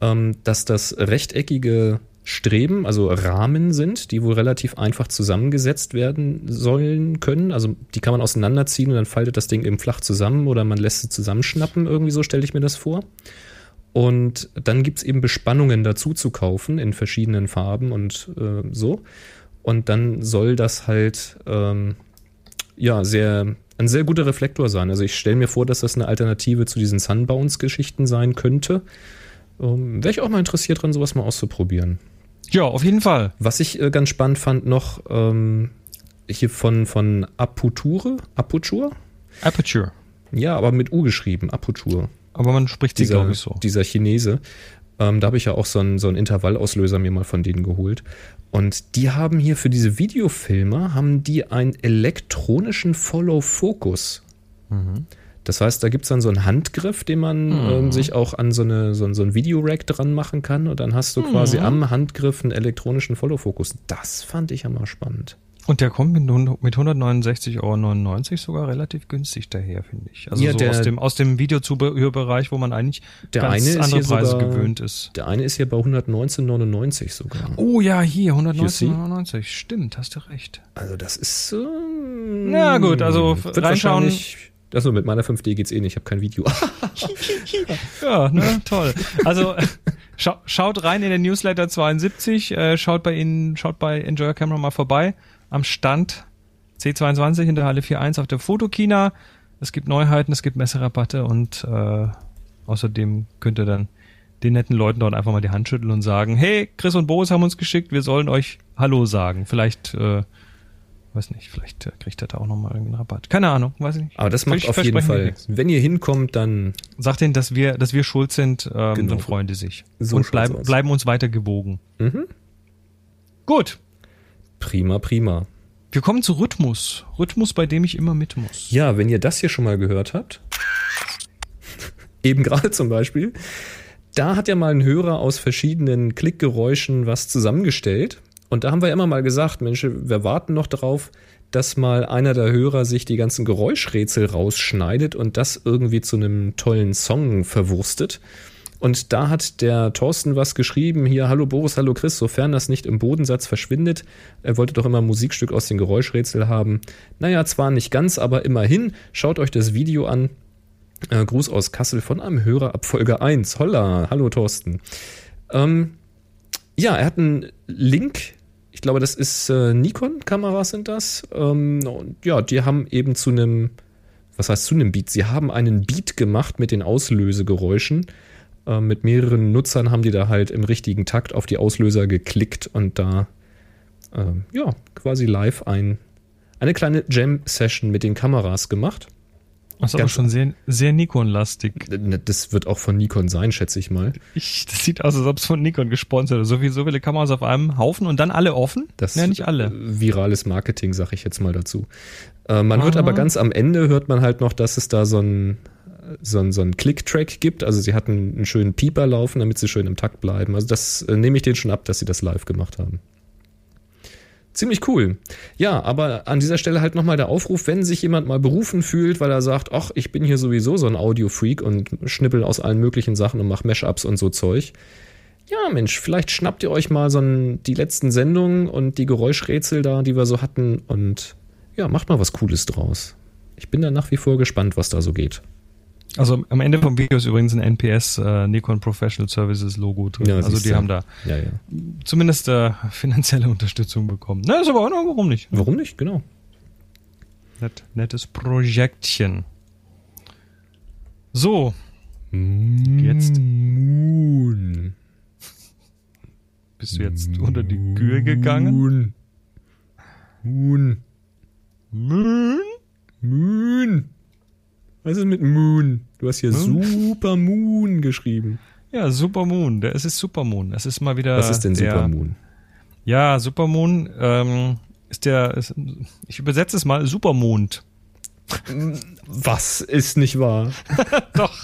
ähm, dass das rechteckige Streben, also Rahmen sind, die wohl relativ einfach zusammengesetzt werden sollen können. Also die kann man auseinanderziehen und dann faltet das Ding eben flach zusammen oder man lässt es zusammenschnappen, irgendwie so stelle ich mir das vor. Und dann gibt's eben Bespannungen dazu zu kaufen in verschiedenen Farben und äh, so. Und dann soll das halt ähm, ja sehr ein sehr guter Reflektor sein. Also ich stelle mir vor, dass das eine Alternative zu diesen Sunbounce-Geschichten sein könnte. Ähm, Wäre ich auch mal interessiert dran, sowas mal auszuprobieren. Ja, auf jeden Fall. Was ich äh, ganz spannend fand noch, ähm, hier von, von Aputure, Aputure? Aperture. Ja, aber mit U geschrieben, Aputure. Aber man spricht sie, dieser, glaube ich, so. dieser Chinese. Ähm, da habe ich ja auch so einen, so einen Intervallauslöser mir mal von denen geholt. Und die haben hier für diese Videofilmer, haben die einen elektronischen Follow-Focus. Mhm. Das heißt, da gibt's dann so einen Handgriff, den man ähm, sich auch an so, eine, so, so ein Videorack dran machen kann. Und dann hast du quasi am Handgriff einen elektronischen Follow-Focus. Das fand ich ja mal spannend. Und der kommt mit, mit 169,99 Euro sogar relativ günstig daher, finde ich. Also Ja, so der- aus dem, aus dem Videozubehörbereich, wo man eigentlich Der ganz eine andere Preise sogar- gewöhnt ist. Der eine ist hier bei 119,99 sogar. Oh ja, hier, You see? 119,99. Stimmt, hast du recht. Also das ist. Ähm, Na gut, also reinschauen. wahrscheinlich- Achso, mit meiner 5D geht's eh nicht, ich habe kein Video. Ja, ne, toll. Also schau, schaut rein in den Newsletter 72, äh, schaut bei Ihnen, schaut bei Enjoy Camera mal vorbei am Stand C22 in der Halle 4.1 auf der Fotokina. Es gibt Neuheiten, es gibt Messerabatte und äh, außerdem könnt ihr dann den netten Leuten dort einfach mal die Hand schütteln und sagen, hey, Chris und Boris haben uns geschickt, wir sollen euch Hallo sagen. Vielleicht, äh, weiß nicht, vielleicht äh, kriegt ihr da auch nochmal irgendeinen Rabatt. Keine Ahnung, weiß ich nicht. Aber das macht Vers- auf jeden Fall. Wenn ihr hinkommt, dann Sagt denen, dass wir, dass wir schuld sind, ähm, Genau. dann freuen die sich. So und aus. bleiben uns weiter gewogen. Mhm. Gut. prima, prima. Wir kommen zu Rhythmus. Rhythmus, bei dem ich immer mit muss. Ja, wenn ihr das hier schon mal gehört habt, eben gerade zum Beispiel, da hat ja mal ein Hörer aus verschiedenen Klickgeräuschen was zusammengestellt. Und da haben wir immer mal gesagt, Mensch, wir warten noch darauf, dass mal einer der Hörer sich die ganzen Geräuschrätsel rausschneidet und das irgendwie zu einem tollen Song verwurstet. Und da hat der Thorsten was geschrieben, hier, hallo Boris, hallo Chris, sofern das nicht im Bodensatz verschwindet. Er wollte doch immer ein Musikstück aus den Geräuschrätsel haben. Naja, zwar nicht ganz, aber immerhin, schaut euch das Video an. Äh, Gruß aus Kassel von einem Hörer ab Folge 1. Holla, hallo Thorsten. Ähm, ja, er hat einen Link. Ich glaube, das ist äh, Nikon-Kameras sind das. Ähm, und ja, die haben eben zu einem, was heißt zu einem Beat? Sie haben einen Beat gemacht mit den Auslösegeräuschen. Äh, mit mehreren Nutzern haben die da halt im richtigen Takt auf die Auslöser geklickt und da äh, ja quasi live ein, eine kleine Jam-Session mit den Kameras gemacht. Das ist aber schon sehr, sehr Nikon-lastig. Das wird auch von Nikon sein, schätze ich mal. Ich, das sieht aus, als ob es von Nikon gesponsert ist. So, viel, so viele Kameras auf einem Haufen und dann alle offen? Das ja, nicht alle. äh, virales Marketing, sag ich jetzt mal dazu. Äh, man hört Aha. aber ganz am Ende, hört man halt noch, dass es da so ein so ein, so ein Click-Track gibt. Also sie hatten einen schönen Pieper laufen, damit sie schön im Takt bleiben. Also das äh, nehme ich denen schon ab, dass sie das live gemacht haben. Ziemlich cool. Ja, aber an dieser Stelle halt nochmal der Aufruf, wenn sich jemand mal berufen fühlt, weil er sagt, ach, ich bin hier sowieso so ein Audio-Freak und schnippel aus allen möglichen Sachen und mach Mashups und so Zeug. Ja, Mensch, vielleicht schnappt ihr euch mal so ein, die letzten Sendungen und die Geräuschrätsel da, die wir so hatten und ja, macht mal was Cooles draus. Ich bin da nach wie vor gespannt, was da so geht. Also am Ende vom Video ist übrigens ein NPS äh, Nikon Professional Services Logo drin. Ja, also die du. haben da Ja, ja. zumindest äh, finanzielle Unterstützung bekommen. Na, ist aber auch, warum nicht? Warum nicht? Genau. Net, nettes Projektchen. So, Jetzt. Moon. bist du jetzt unter die Kühe gegangen? Moon. Moon. Moon? Moon. Was ist mit Moon? Du hast hier Moon? Super Moon geschrieben. Ja, Supermoon. Der, es ist Supermoon. Es ist mal wieder. Was ist denn der, Super Moon? Ja, Supermoon ähm, ist der. Ist, ich übersetze es mal Supermond. Was ist nicht wahr? Doch.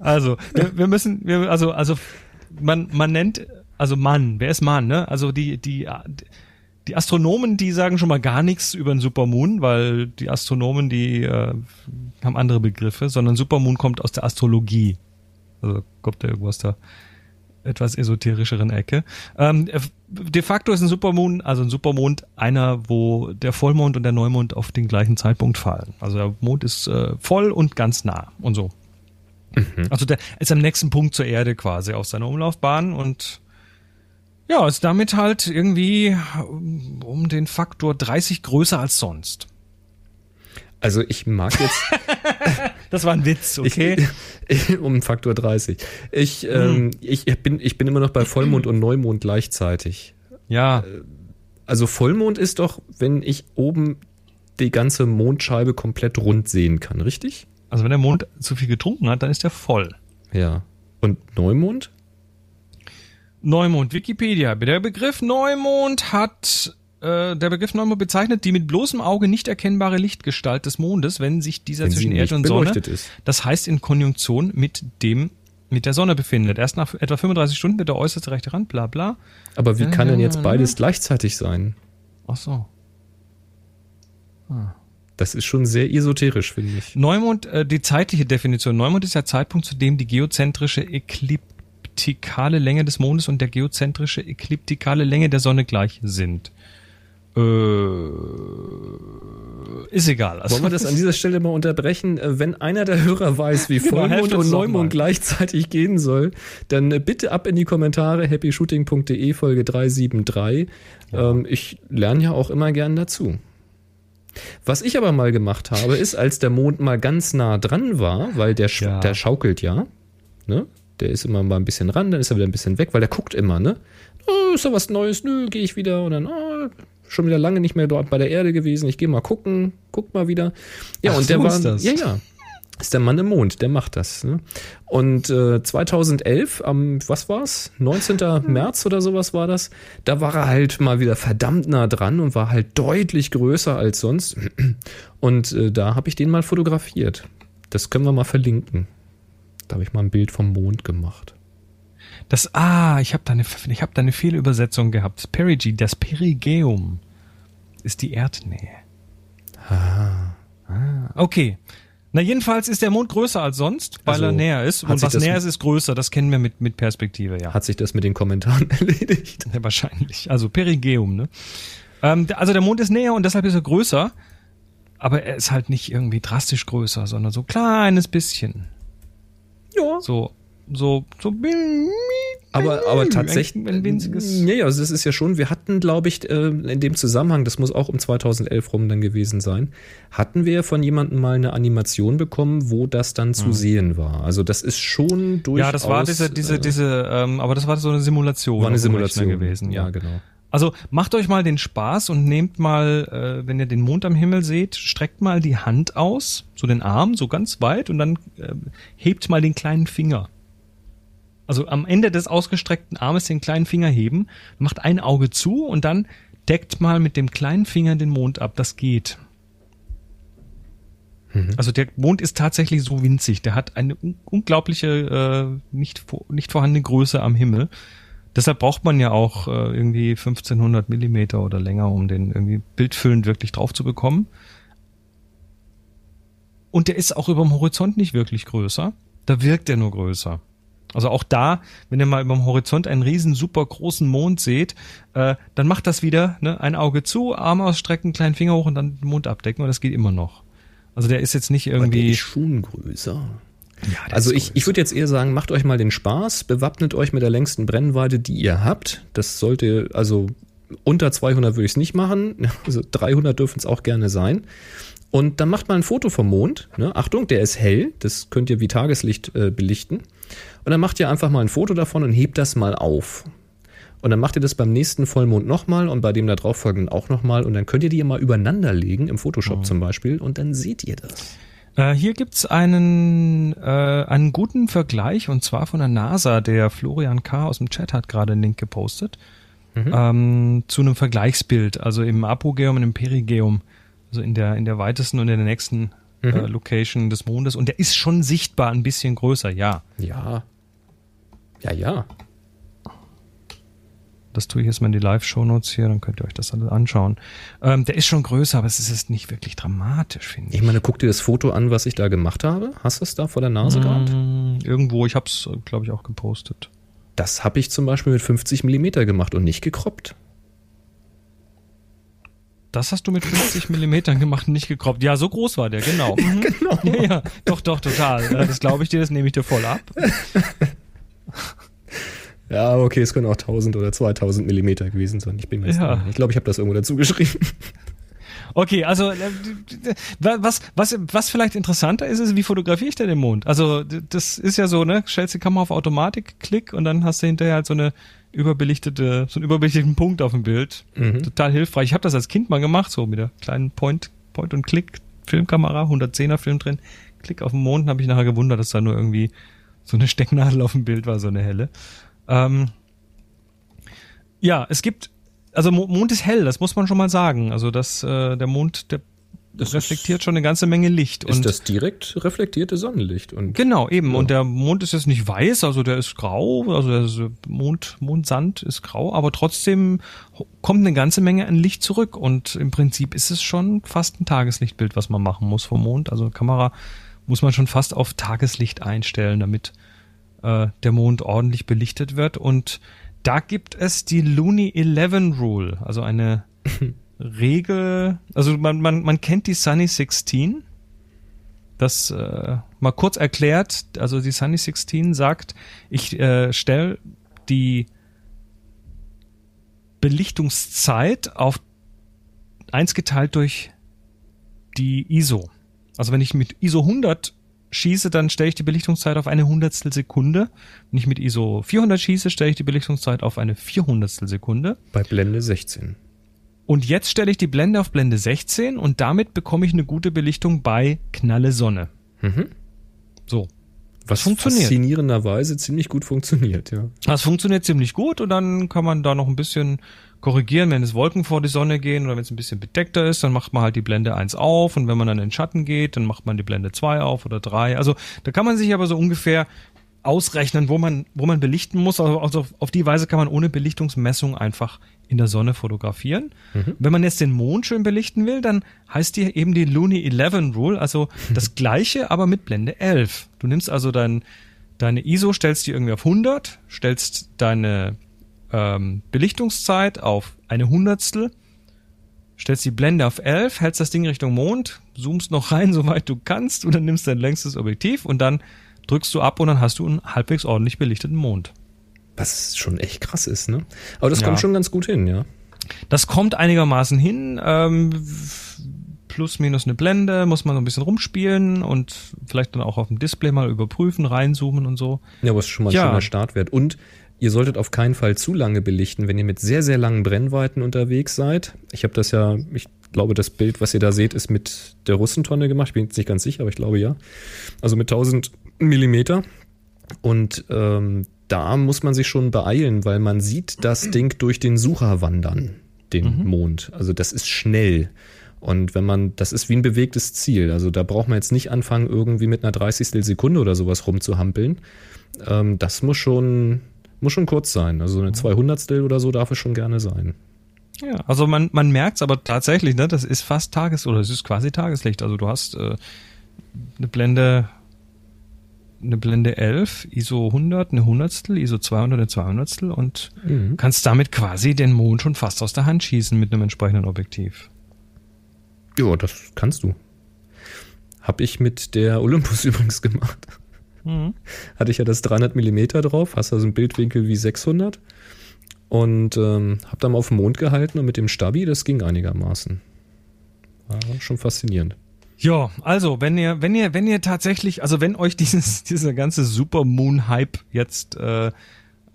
Also, wir, wir müssen, wir, also, also, man, man nennt, also Mann, wer ist Mann, ne? Also die, die, die Astronomen, die sagen schon mal gar nichts über den Supermoon, weil die Astronomen, die äh, haben andere Begriffe, sondern Supermoon kommt aus der Astrologie. Also kommt da irgendwo aus der etwas esoterischeren Ecke. Ähm, de facto ist ein Supermoon, also ein Supermond, einer, wo der Vollmond und der Neumond auf den gleichen Zeitpunkt fallen. Also der Mond ist äh, voll und ganz nah und so. Also der ist am nächsten Punkt zur Erde quasi auf seiner Umlaufbahn und ja, ist damit halt irgendwie um- um den Faktor 30 größer als sonst. Also ich mag jetzt Das war ein Witz, okay? Ich, um Faktor 30. Ich, ähm, ich, ich, bin, ich bin immer noch bei Vollmond und Neumond gleichzeitig. ja, Also Vollmond ist doch, wenn ich oben die ganze Mondscheibe komplett rund sehen kann, richtig? also wenn der Mond zu viel getrunken hat, dann ist er voll. Ja. Und Neumond? Neumond, Wikipedia. Der Begriff Neumond hat, äh, der Begriff Neumond bezeichnet die mit bloßem Auge nicht erkennbare Lichtgestalt des Mondes, wenn sich dieser Wenn zwischen Erde und Sonne, ist. das heißt in Konjunktion mit dem, mit der Sonne befindet. Erst nach etwa 35 Stunden wird der äußerste rechte Rand, bla bla. Aber wie Ja, kann denn jetzt ja. beides gleichzeitig sein? Ach so. Das ist schon sehr esoterisch, finde ich. Neumond, äh, die zeitliche Definition. Neumond ist der Zeitpunkt, zu dem die geozentrische ekliptikale Länge des Mondes und der geozentrische ekliptikale Länge der Sonne gleich sind. Äh, ist egal. Also Wollen wir das an dieser Stelle mal unterbrechen? Äh, wenn einer der Hörer weiß, wie genau, Vollmond und Neumond gleichzeitig gehen soll, dann äh, bitte ab in die Kommentare happyshooting.de Folge 373. Ja. Ähm, ich lerne ja auch immer gern dazu. Was ich aber mal gemacht habe, ist, als der Mond mal ganz nah dran war, weil der, ja. der schaukelt ja, ne? Der ist immer mal ein bisschen ran, dann ist er wieder ein bisschen weg, weil der guckt immer, ne? Oh, ist da was Neues? Nö, gehe ich wieder und dann, oh, schon wieder lange nicht mehr dort bei der Erde gewesen. Ich gehe mal gucken, guck mal wieder. Ja, Ach, und der war, das. ja, ja, ist der Mann im Mond, der macht das. Ne? Und äh, 2011, am, was war's? 19. März oder sowas war das, da war er halt mal wieder verdammt nah dran und war halt deutlich größer als sonst. Und äh, da habe ich den mal fotografiert. Das können wir mal verlinken. Da habe ich mal ein Bild vom Mond gemacht. Das, ah, ich habe da eine, ich habe da eine Fehlübersetzung gehabt. Perigee, das Perigeum ist die Erdnähe. Ah. ah. Okay. Na, jedenfalls ist der Mond größer als sonst, weil also, er näher ist. Und was näher ist, ist größer. Das kennen wir mit, mit Perspektive, ja. Hat sich das mit den Kommentaren erledigt? Ja, wahrscheinlich. Also Perigeum, ne? Ähm, also der Mond ist näher und deshalb ist er größer. Aber er ist halt nicht irgendwie drastisch größer, sondern so kleines bisschen. Ja. So so, so aber, aber tatsächlich, ein, winziges. Ja, ja, also das ist ja schon, wir hatten, glaube ich, äh, in dem Zusammenhang, das muss auch um 2011 rum dann gewesen sein, hatten wir von jemandem mal eine Animation bekommen, wo das dann zu hm. sehen war. Also das ist schon durchaus. Ja, das war diese, diese, äh, diese, ähm, aber das war so eine Simulation. War eine Simulation gewesen, ja, ja genau. Also macht euch mal den Spaß und nehmt mal, äh, wenn ihr den Mond am Himmel seht, streckt mal die Hand aus, so den Arm, so ganz weit und dann äh, hebt mal den kleinen Finger also am Ende des ausgestreckten Armes den kleinen Finger heben, macht ein Auge zu und dann deckt mal mit dem kleinen Finger den Mond ab. Das geht. Mhm. Also der Mond ist tatsächlich so winzig. Der hat eine un unglaubliche, äh, nicht, nicht vorhandene Größe am Himmel. Deshalb braucht man ja auch äh, irgendwie 1500 Millimeter oder länger, um den irgendwie bildfüllend wirklich drauf zu bekommen. Und der ist auch über dem Horizont nicht wirklich größer. Da wirkt er nur größer. Also auch da, wenn ihr mal über dem Horizont einen riesen super großen Mond seht, äh, dann macht das wieder ne, ein Auge zu, Arm ausstrecken, kleinen Finger hoch und dann den Mond abdecken und das geht immer noch. Also der ist jetzt nicht irgendwie. Aber der ist schon größer. Ja, also ich, ich würde jetzt eher sagen, macht euch mal den Spaß, bewappnet euch mit der längsten Brennweite, die ihr habt. Das sollte, also unter 200 würde ich es nicht machen, also 300 dürfen es auch gerne sein. Und dann macht mal ein Foto vom Mond. Ne? Achtung, der ist hell, das könnt ihr wie Tageslicht äh, belichten. Und dann macht ihr einfach mal ein Foto davon und hebt das mal auf. Und dann macht ihr das beim nächsten Vollmond nochmal und bei dem darauffolgenden auch nochmal. Und dann könnt ihr die mal übereinander legen, im Photoshop oh. zum Beispiel, und dann seht ihr das. Äh, hier gibt's einen, äh, einen guten Vergleich und zwar von der NASA. Der Florian K. aus dem Chat hat gerade einen Link gepostet. Mhm. Ähm, zu einem Vergleichsbild, also im Apogeum und im Perigeum, also in der, in der weitesten und in der nächsten mhm. äh, Location des Mondes. Und der ist schon sichtbar ein bisschen größer, ja. Ja. Ja, ja. Das tue ich jetzt mal in die Live-Show-Notes hier, dann könnt ihr euch das alle anschauen. Ähm, der ist schon größer, aber es ist jetzt nicht wirklich dramatisch, finde ich. Ich meine, guck dir das Foto an, was ich da gemacht habe. Hast du es da vor der Nase mmh, gehabt? Irgendwo, ich habe es, glaube ich, auch gepostet. Das habe ich zum Beispiel mit 50 Millimeter gemacht und nicht gekroppt. Das hast du mit 50 Millimetern gemacht und nicht gekroppt. Ja, so groß war der, genau. Mhm. genau. Ja, ja, doch, doch, total. Das glaube ich dir, das nehme ich dir voll ab. Ja, okay, es können auch 1000 oder 2000 Millimeter gewesen sein. Ich bin mir ja. Ich glaube, ich habe das irgendwo dazu geschrieben. Okay, also äh, was, was, was vielleicht interessanter ist, ist, wie fotografiere ich denn den Mond? Also das ist ja so, ne? Stellst die Kamera auf Automatik, klick und dann hast du hinterher halt so eine überbelichtete, so einen überbelichteten Punkt auf dem Bild. Mhm. Total hilfreich. Ich habe das als Kind mal gemacht, so mit der kleinen Point, Point und Click Filmkamera, 110er Film drin. Klick auf den Mond, habe ich nachher gewundert, dass da nur irgendwie so eine Stecknadel auf dem Bild war, so eine helle. Ähm, ja, es gibt, also Mond ist hell, das muss man schon mal sagen. Also dass äh, der Mond, der das reflektiert schon eine ganze Menge Licht. Ist und das direkt reflektierte Sonnenlicht. Und, genau, eben. Ja. Und der Mond ist jetzt nicht weiß, also der ist grau, also der Mond, Mondsand ist grau, aber trotzdem kommt eine ganze Menge an Licht zurück. Und im Prinzip ist es schon fast ein Tageslichtbild, was man machen muss vom Mond. Also Kamera muss man schon fast auf Tageslicht einstellen, damit äh, der Mond ordentlich belichtet wird. Und da gibt es die Looney 11 Rule, also eine Regel, also man, man, man kennt die Sunny 16. Das äh, mal kurz erklärt, also die Sunny 16 sagt, ich äh, stelle die Belichtungszeit auf eins geteilt durch die ISO. Also wenn ich mit ISO 100 schieße, dann stelle ich die Belichtungszeit auf eine Hundertstel Sekunde. Wenn ich mit ISO 400 schieße, stelle ich die Belichtungszeit auf eine Vierhundertstel Sekunde. Bei Blende 16. Und jetzt stelle ich die Blende auf Blende 16 und damit bekomme ich eine gute Belichtung bei Knalle Sonne. Mhm. So. Was funktioniert. faszinierenderweise ziemlich gut funktioniert, ja. Das funktioniert ziemlich gut und dann kann man da noch ein bisschen korrigieren, wenn es Wolken vor die Sonne gehen oder wenn es ein bisschen bedeckter ist, dann macht man halt die Blende 1 auf und wenn man dann in den Schatten geht, dann macht man die Blende 2 auf oder 3. Also da kann man sich aber so ungefähr ausrechnen, wo man, wo man belichten muss. Also auf, auf die Weise kann man ohne Belichtungsmessung einfach in der Sonne fotografieren. Wenn man jetzt den Mond schön belichten will, dann heißt die eben die Looney 11 Rule, also das gleiche, aber mit Blende 11. Du nimmst also dein, deine ISO, stellst die irgendwie auf 100, stellst deine ähm, Belichtungszeit auf eine Hundertstel, stellst die Blende auf 11, hältst das Ding Richtung Mond, zoomst noch rein, soweit du kannst, und dann nimmst dein längstes Objektiv und dann drückst du ab und dann hast du einen halbwegs ordentlich belichteten Mond. Was schon echt krass ist, ne? Aber das Ja. kommt schon ganz gut hin, ja. Das kommt einigermaßen hin. Ähm, plus minus eine Blende, muss man so ein bisschen rumspielen und vielleicht dann auch auf dem Display mal überprüfen, reinzoomen und so. Ja, aber es ist schon mal ein Ja. schöner Startwert. Und ihr solltet auf keinen Fall zu lange belichten, wenn ihr mit sehr, sehr langen Brennweiten unterwegs seid. Ich habe das ja, ich glaube, das Bild, was ihr da seht, ist mit der Russentonne gemacht. Ich bin jetzt nicht ganz sicher, aber ich glaube ja. Also mit 1000 Millimeter. Und ähm, da muss man sich schon beeilen, weil man sieht das Ding durch den Sucher wandern, den Mond. Also das ist schnell. Und wenn man, das ist wie ein bewegtes Ziel. Also da braucht man jetzt nicht anfangen, irgendwie mit einer 30. Sekunde oder sowas rumzuhampeln. Ähm, das muss schon, muss schon kurz sein. Also eine 200 oder so darf es schon gerne sein. Ja, also man, man merkt's aber tatsächlich, ne, das ist fast Tages- oder es ist quasi Tageslicht. Also du hast äh, eine Blende eine Blende 11, ISO 100, eine Hundertstel, ISO 200, eine Zweihundertstel und Mhm. kannst damit quasi den Mond schon fast aus der Hand schießen mit einem entsprechenden Objektiv. Ja, das kannst du. Hab ich mit der Olympus übrigens gemacht. Mhm. Hatte ich ja das 300 Millimeter drauf, hast also einen Bildwinkel wie 600 und ähm, hab dann mal auf den Mond gehalten und mit dem Stabi, das ging einigermaßen. War schon faszinierend. Ja, also wenn ihr, wenn ihr, wenn ihr tatsächlich, also wenn euch dieses, dieser ganze Supermoon-Hype jetzt äh,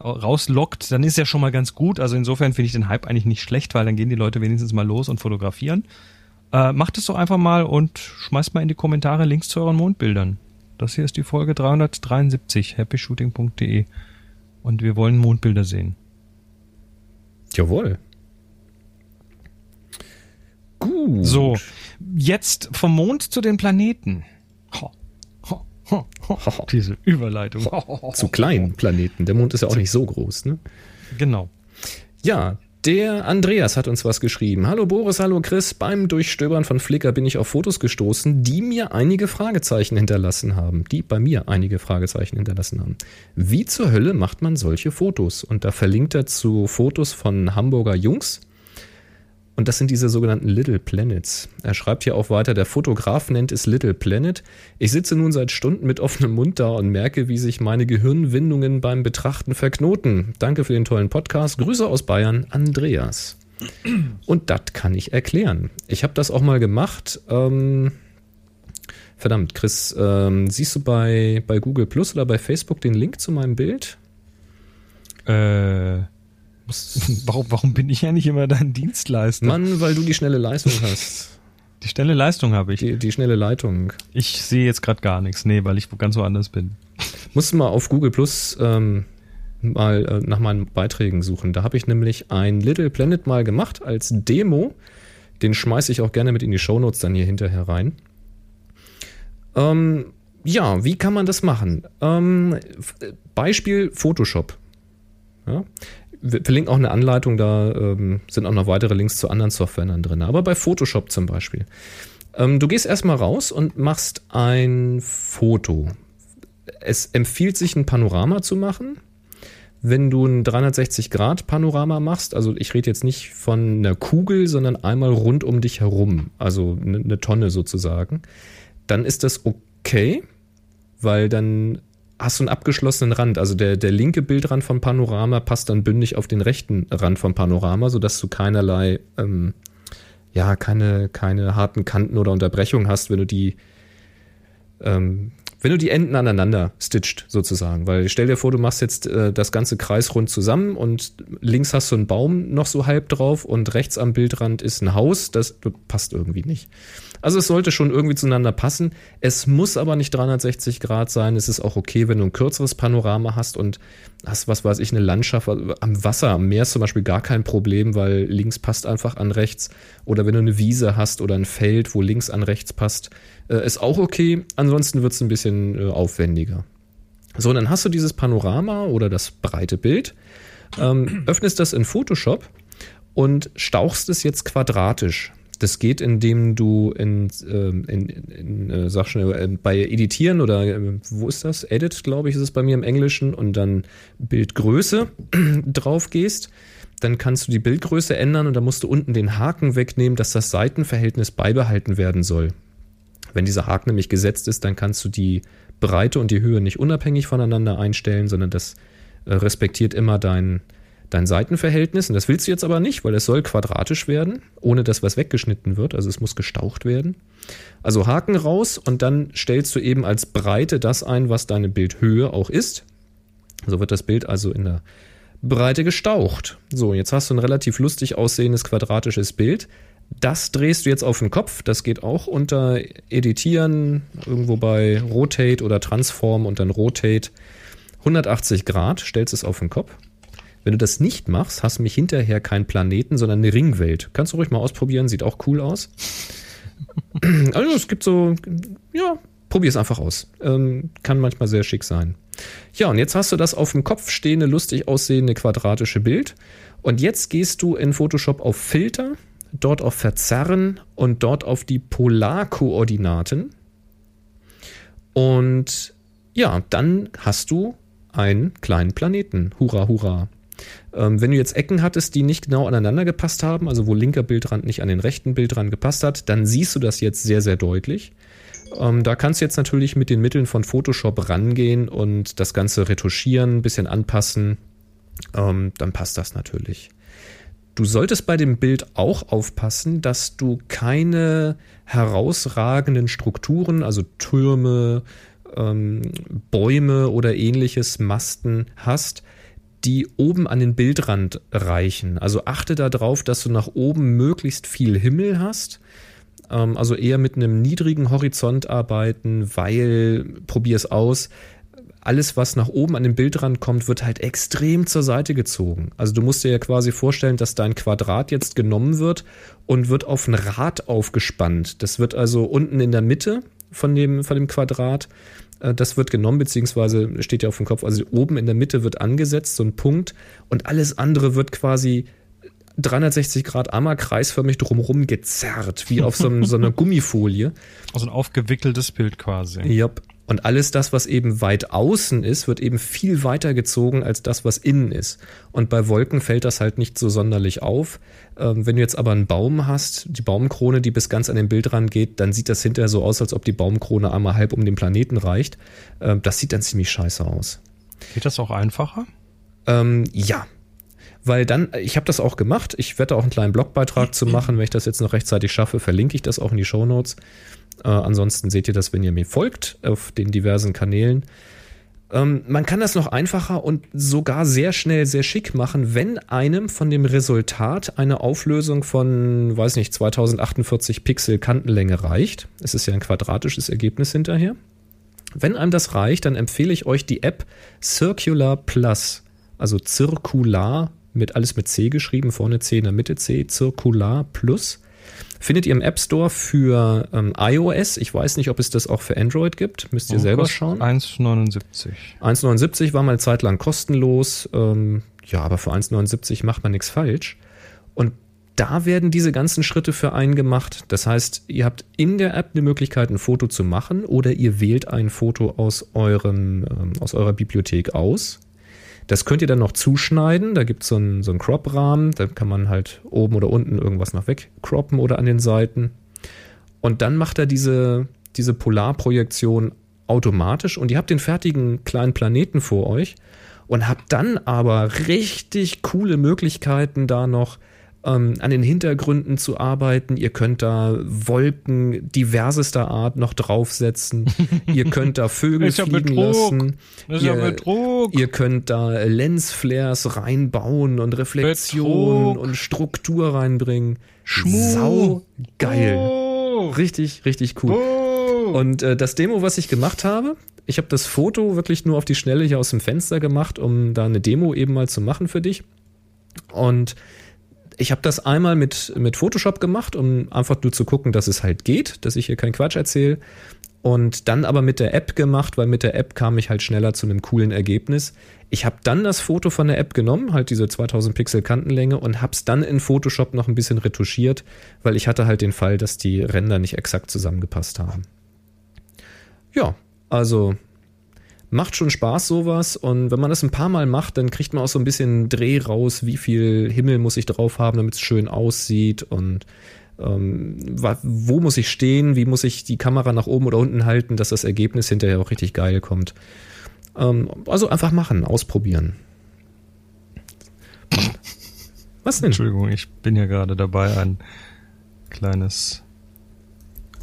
rauslockt, dann ist ja schon mal ganz gut. Also insofern finde ich den Hype eigentlich nicht schlecht, weil dann gehen die Leute wenigstens mal los und fotografieren. Äh, macht es doch einfach mal und schmeißt mal in die Kommentare Links zu euren Mondbildern. Das hier ist die Folge 373, happyshooting.de. Und wir wollen Mondbilder sehen. Jawohl. Gut. So, jetzt vom Mond zu den Planeten. Ho, ho, ho, ho. Diese Überleitung. Zu kleinen Planeten. Der Mond ist ja auch nicht so groß, ne? Genau. Ja, der Andreas hat uns was geschrieben. Hallo Boris, hallo Chris. Beim Durchstöbern von Flickr bin ich auf Fotos gestoßen, die mir einige Fragezeichen hinterlassen haben. Die bei mir einige Fragezeichen hinterlassen haben. Wie zur Hölle macht man solche Fotos? Und da verlinkt er zu Fotos von Hamburger Jungs. Und das sind diese sogenannten Little Planets. Er schreibt hier auch weiter, der Fotograf nennt es Little Planet. Ich sitze nun seit Stunden mit offenem Mund da und merke, wie sich meine Gehirnwindungen beim Betrachten verknoten. Danke für den tollen Podcast. Grüße aus Bayern, Andreas. Und das kann ich erklären. Ich habe das auch mal gemacht. Ähm, verdammt, Chris, ähm, siehst du bei, bei Google Plus oder bei Facebook den Link zu meinem Bild? Äh, warum, warum bin ich ja nicht immer dein Dienstleister? Mann, weil du die schnelle Leistung hast. Die schnelle Leistung habe ich. Die, die schnelle Leitung. Ich sehe jetzt gerade gar nichts. Nee, weil ich ganz woanders bin. Musst du mal auf Google Plus ähm, mal äh, nach meinen Beiträgen suchen. Da habe ich nämlich ein Little Planet mal gemacht als Demo. Den schmeiße ich auch gerne mit in die Shownotes dann hier hinterher rein. Ähm, ja, wie kann man das machen? Ähm, F- Beispiel Photoshop. Ja? Wir verlinken auch eine Anleitung, da ähm, sind auch noch weitere Links zu anderen Softwaren drin. Aber bei Photoshop zum Beispiel. Ähm, du gehst erstmal raus und machst ein Foto. Es empfiehlt sich, ein Panorama zu machen, wenn du ein 360-Grad-Panorama machst, also ich rede jetzt nicht von einer Kugel, sondern einmal rund um dich herum, also eine, eine Tonne sozusagen, dann ist das okay, weil dann hast du einen abgeschlossenen Rand. Also der, der linke Bildrand vom Panorama passt dann bündig auf den rechten Rand vom Panorama, sodass du keinerlei, ähm, ja, keine, keine harten Kanten oder Unterbrechungen hast, wenn du die ähm, wenn du die Enden aneinander stitcht, sozusagen, weil stell dir vor, du machst jetzt äh, das ganze kreisrund zusammen und links hast du einen Baum noch so halb drauf und rechts am Bildrand ist ein Haus, das passt irgendwie nicht. Also es sollte schon irgendwie zueinander passen. Es muss aber nicht 360 Grad sein. Es ist auch okay, wenn du ein kürzeres Panorama hast und hast, was weiß ich, eine Landschaft am Wasser, am Meer ist zum Beispiel gar kein Problem, weil links passt einfach an rechts. Oder wenn du eine Wiese hast oder ein Feld, wo links an rechts passt, äh, ist auch okay. Ansonsten wird es ein bisschen äh, aufwendiger. So, und dann hast du dieses Panorama oder das breite Bild, ähm, öffnest das in Photoshop und stauchst es jetzt quadratisch. Das geht, indem du in, ähm, in, in, in äh, sag schnell, äh, bei Editieren oder äh, wo ist das? Edit, glaube ich, ist es bei mir im Englischen und dann Bildgröße drauf gehst. Dann kannst du die Bildgröße ändern und dann musst du unten den Haken wegnehmen, dass das Seitenverhältnis beibehalten werden soll. Wenn dieser Haken nämlich gesetzt ist, dann kannst du die Breite und die Höhe nicht unabhängig voneinander einstellen, sondern das respektiert immer dein, dein Seitenverhältnis. Und das willst du jetzt aber nicht, weil es soll quadratisch werden, ohne dass was weggeschnitten wird. Also es muss gestaucht werden. Also Haken raus und dann stellst du eben als Breite das ein, was deine Bildhöhe auch ist. So wird das Bild also in der Breite gestaucht. So, jetzt hast du ein relativ lustig aussehendes quadratisches Bild. Das drehst du jetzt auf den Kopf. Das geht auch unter Editieren, irgendwo bei Rotate oder Transform und dann Rotate 180 Grad, stellst es auf den Kopf. Wenn du das nicht machst, hast du mich hinterher keinen Planeten, sondern eine Ringwelt. Kannst du ruhig mal ausprobieren, sieht auch cool aus. also es gibt so, ja, probier es einfach aus. Ähm, kann manchmal sehr schick sein. Ja, und jetzt hast du das auf dem Kopf stehende, lustig aussehende quadratische Bild. Und jetzt gehst du in Photoshop auf Filter dort auf Verzerren und dort auf die Polarkoordinaten. Und ja, dann hast du einen kleinen Planeten. Hurra, hurra. Ähm, wenn du jetzt Ecken hattest, die nicht genau aneinander gepasst haben, also wo linker Bildrand nicht an den rechten Bildrand gepasst hat, dann siehst du das jetzt sehr, sehr deutlich. Ähm, da kannst du jetzt natürlich mit den Mitteln von Photoshop rangehen und das Ganze retuschieren, ein bisschen anpassen. Ähm, dann passt das natürlich. Du solltest bei dem Bild auch aufpassen, dass du keine herausragenden Strukturen, also Türme, ähm, Bäume oder ähnliches Masten hast, die oben an den Bildrand reichen. Also achte darauf, dass du nach oben möglichst viel Himmel hast. Ähm, also eher mit einem niedrigen Horizont arbeiten, weil, probier es aus, alles, was nach oben an den Bildrand kommt, wird halt extrem zur Seite gezogen. Also du musst dir ja quasi vorstellen, dass dein Quadrat jetzt genommen wird und wird auf ein Rad aufgespannt. Das wird also unten in der Mitte von dem, von dem Quadrat, das wird genommen, beziehungsweise steht ja auf dem Kopf, also oben in der Mitte wird angesetzt, so ein Punkt, und alles andere wird quasi 360 Grad einmal kreisförmig drumherum gezerrt, wie auf so, einem, so einer Gummifolie. Also ein aufgewickeltes Bild quasi. Ja, und alles das, was eben weit außen ist, wird eben viel weiter gezogen als das, was innen ist. Und bei Wolken fällt das halt nicht so sonderlich auf. Ähm, wenn du jetzt aber einen Baum hast, die Baumkrone, die bis ganz an den Bildrand geht, dann sieht das hinterher so aus, als ob die Baumkrone einmal halb um den Planeten reicht. Ähm, das sieht dann ziemlich scheiße aus. Geht das auch einfacher? Ähm, ja, weil dann, ich habe das auch gemacht. Ich werde auch einen kleinen Blogbeitrag zu machen. Wenn ich das jetzt noch rechtzeitig schaffe, verlinke ich das auch in die Show Notes. Äh, ansonsten seht ihr das, wenn ihr mir folgt auf den diversen Kanälen. Ähm, man kann das noch einfacher und sogar sehr schnell, sehr schick machen, wenn einem von dem Resultat eine Auflösung von, weiß nicht, 2048 Pixel Kantenlänge reicht. Es ist ja ein quadratisches Ergebnis hinterher. Wenn einem das reicht, dann empfehle ich euch die App Circular Plus, also zirkular mit alles mit C geschrieben, vorne C in der Mitte C, Circular Plus. Findet ihr im App Store für ähm, iOS. Ich weiß nicht, ob es das auch für Android gibt. Müsst ihr oh, selber schauen. 1,79. 1,79 war mal eine Zeit lang kostenlos. Ähm, ja, aber für 1,79 macht man nichts falsch. Und da werden diese ganzen Schritte für einen gemacht. Das heißt, ihr habt in der App eine Möglichkeit, ein Foto zu machen oder ihr wählt ein Foto aus, eurem, ähm, aus eurer Bibliothek aus Das könnt ihr dann noch zuschneiden. Da gibt so es einen, so einen Crop-Rahmen. Da kann man halt oben oder unten irgendwas noch wegcroppen oder an den Seiten. Und dann macht er diese, diese Polarprojektion automatisch und ihr habt den fertigen kleinen Planeten vor euch und habt dann aber richtig coole Möglichkeiten da noch ähm, an den Hintergründen zu arbeiten. Ihr könnt da Wolken diversester Art noch draufsetzen. ihr könnt da Vögel fliegen lassen. Ist ja ihr, ihr könnt da Lensflares reinbauen und Reflexion Betrug. und Struktur reinbringen. Schmuh. Sau geil. Oh. Richtig, richtig cool. Oh. Und äh, das Demo, was ich gemacht habe, ich habe das Foto wirklich nur auf die Schnelle hier aus dem Fenster gemacht, um da eine Demo eben mal zu machen für dich. Und ich habe das einmal mit, mit Photoshop gemacht, um einfach nur zu gucken, dass es halt geht, dass ich hier keinen Quatsch erzähle. Und dann aber mit der App gemacht, weil mit der App kam ich halt schneller zu einem coolen Ergebnis. Ich habe dann das Foto von der App genommen, halt diese 2000 Pixel Kantenlänge und habe es dann in Photoshop noch ein bisschen retuschiert, weil ich hatte halt den Fall, dass die Ränder nicht exakt zusammengepasst haben. Ja, also macht schon Spaß sowas und wenn man das ein paar Mal macht, dann kriegt man auch so ein bisschen Dreh raus, wie viel Himmel muss ich drauf haben, damit es schön aussieht und ähm, wo muss ich stehen, wie muss ich die Kamera nach oben oder unten halten, dass das Ergebnis hinterher auch richtig geil kommt. Ähm, also einfach machen, ausprobieren. Was denn? Entschuldigung, ich bin ja gerade dabei, ein kleines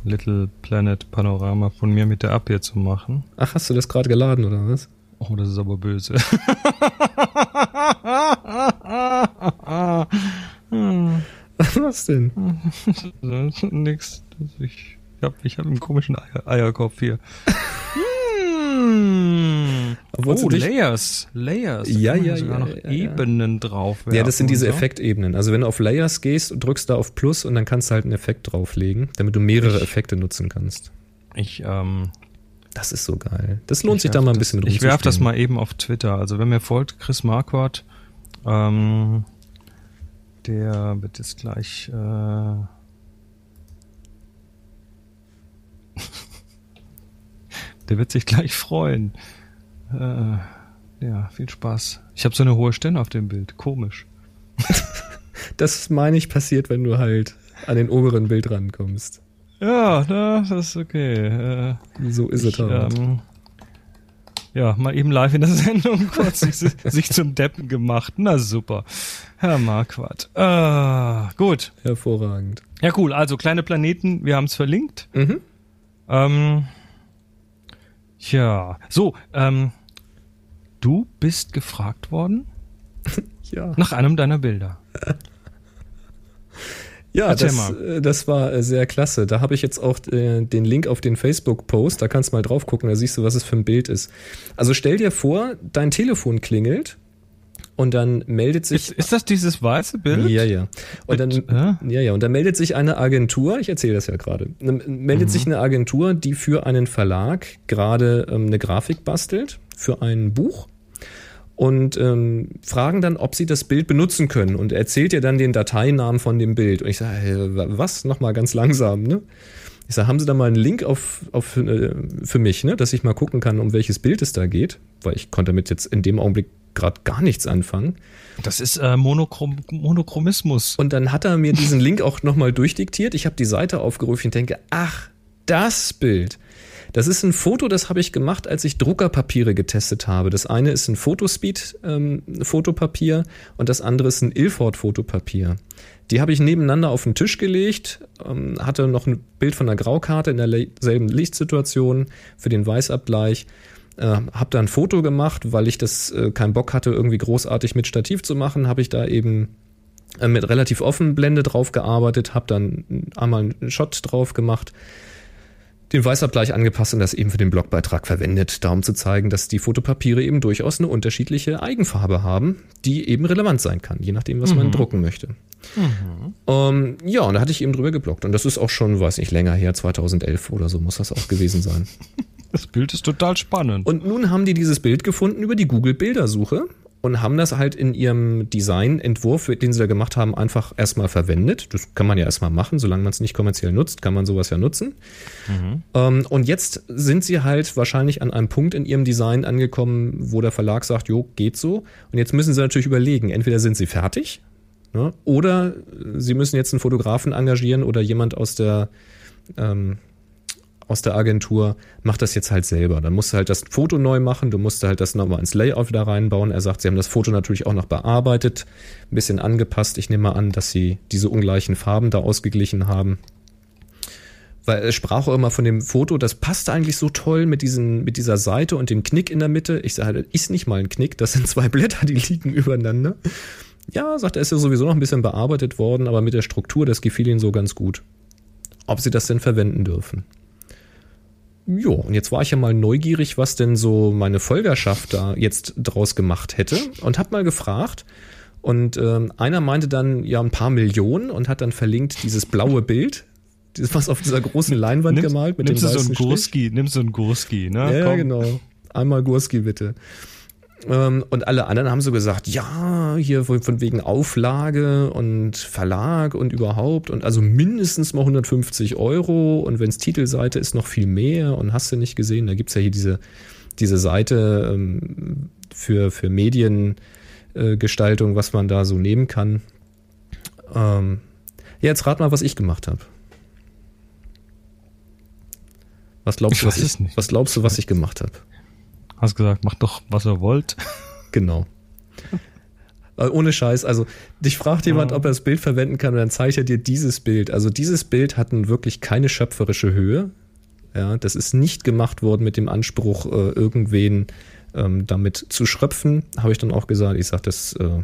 Little Planet Panorama von mir mit der App hier zu machen. Ach, hast du das gerade geladen oder was? Oh, das ist aber böse. Was denn? Nix. Das- Ich hab, ich hab einen komischen Eier, Eierkopf hier. Hm. Wolltest Oh, Layers. Layers. Ja, ja, sogar ja, noch ja, ja. Ebenen drauf Ja, das sind diese so. Effektebenen. Also wenn du auf Layers gehst und drückst da auf Plus und dann kannst du halt einen Effekt drauflegen, damit du mehrere Ich- Effekte nutzen kannst. Ich, ähm, Das ist so geil. Das lohnt ich sich da mal ein das- bisschen mit Ich werf das mal eben auf Twitter. Also wenn mir folgt, Chris Marquardt, ähm, der wird jetzt gleich, äh, der wird sich gleich freuen. Äh, ja, viel Spaß. Ich habe so eine hohe Stirn auf dem Bild. Komisch. Das meine ich passiert, wenn du halt an den oberen Bild rankommst. Ja, na, das ist okay. Äh, So ist es halt. ähm, ja, mal eben live in der Sendung kurz sich, sich zum Deppen gemacht. Na super. Herr Marquardt. Ah, gut. Hervorragend. Ja, cool. Also kleine Planeten, wir haben es verlinkt. Mhm. Ähm, ja, so, ähm, du bist gefragt worden Ja. nach einem deiner Bilder. Ja, das, äh, das war äh, sehr klasse. Da habe ich jetzt auch äh, den Link auf den Facebook-Post. Da kannst du mal drauf gucken, da siehst du, was es für ein Bild ist. Also stell dir vor, dein Telefon klingelt und dann meldet sich. Ist, ist das dieses weiße Bild? Ja, ja. Und dann, äh? ja, ja. Und dann meldet sich eine Agentur, ich erzähle das ja gerade, dann meldet sich eine Agentur, die für einen Verlag gerade ähm, eine Grafik bastelt für ein Buch und ähm, fragen dann, ob sie das Bild benutzen können und erzählt ihr dann den Dateinamen von dem Bild. Und ich sage, hey, wa- was? Nochmal ganz langsam, ne? Ich sage, haben Sie da mal einen Link auf, auf, äh, für mich, ne, dass ich mal gucken kann, um welches Bild es da geht? Weil ich konnte damit jetzt in dem Augenblick gerade gar nichts anfangen. Das ist äh, Monochrom Monochromismus. Und dann hat er mir diesen Link auch nochmal durchdiktiert. Ich habe die Seite aufgerufen und denke, ach, das Bild. Das ist ein Foto, das habe ich gemacht, als ich Druckerpapiere getestet habe. Das eine ist ein Photospeed-Fotopapier und das andere ist ein Ilford-Fotopapier. Die habe ich nebeneinander auf den Tisch gelegt, ähm, hatte noch ein Bild von einer Graukarte in derselben Lichtsituation für den Weißabgleich. Äh, habe da ein Foto gemacht, weil ich das äh, keinen Bock hatte, irgendwie großartig mit Stativ zu machen, habe ich da eben äh, mit relativ offen Blende drauf gearbeitet, habe dann einmal einen Shot drauf gemacht, den Weißabgleich angepasst und das eben für den Blogbeitrag verwendet, da um zu zeigen, dass die Fotopapiere eben durchaus eine unterschiedliche Eigenfarbe haben, die eben relevant sein kann, je nachdem, was man drucken möchte. Ähm, ja, und da hatte ich eben drüber geblockt. Und das ist auch schon, weiß nicht, länger her, 2011 oder so muss das auch gewesen sein. Das Bild ist total spannend. Und nun haben die dieses Bild gefunden über die Google-Bildersuche und haben das halt in ihrem Designentwurf, den sie da gemacht haben, einfach erstmal verwendet. Das kann man ja erstmal machen, solange man es nicht kommerziell nutzt, kann man sowas ja nutzen. Mhm. Ähm, und jetzt sind sie halt wahrscheinlich an einem Punkt in ihrem Design angekommen, wo der Verlag sagt, jo, geht so. Und jetzt müssen sie natürlich überlegen, entweder sind sie fertig, ne, oder sie müssen jetzt einen Fotografen engagieren oder jemand aus der ähm, aus der Agentur, mach das jetzt halt selber. Dann musst du halt das Foto neu machen, du musst halt das nochmal ins Layout wieder reinbauen. Er sagt, sie haben das Foto natürlich auch noch bearbeitet, ein bisschen angepasst. Ich nehme mal an, dass sie diese ungleichen Farben da ausgeglichen haben. Weil er sprach auch immer von dem Foto, das passt eigentlich so toll mit, diesen, mit dieser Seite und dem Knick in der Mitte. Ich sage, das ist nicht mal ein Knick, das sind zwei Blätter, die liegen übereinander. Ja, sagt er, ist ja sowieso noch ein bisschen bearbeitet worden, aber mit der Struktur, das gefiel ihnen so ganz gut. Ob sie das denn verwenden dürfen. Ja, und jetzt war ich ja mal neugierig, was denn so meine Folgerschaft da jetzt draus gemacht hätte und hab mal gefragt. Und ähm, einer meinte dann ja ein paar Millionen und hat dann verlinkt dieses blaue Bild, was auf dieser großen Leinwand nimmst, gemalt mit nimmst dem du so ein Gurski, nimmst du ein Gurski, ne? Ja, Komm. genau. Einmal Gurski bitte. Ähm, und alle anderen haben so gesagt, ja, hier von wegen Auflage und Verlag und überhaupt und also mindestens mal 150 Euro und wenn es Titelseite ist, noch viel mehr und hast du nicht gesehen, da gibt es ja hier diese, diese Seite ähm, für, für Mediengestaltung, was man da so nehmen kann. Ähm, ja, jetzt rat mal, was ich gemacht habe. Was glaubst, du, was, ich, was glaubst du, was ich gemacht habe? Hast gesagt, macht doch, was ihr wollt. Genau. Äh, ohne Scheiß, also dich fragt jemand, ob er das Bild verwenden kann und dann zeigt er dir dieses Bild. Also dieses Bild hat wirklich keine schöpferische Höhe. Ja, das ist nicht gemacht worden mit dem Anspruch, äh, irgendwen ähm, damit zu schröpfen. Habe ich dann auch gesagt, ich sage, das, äh,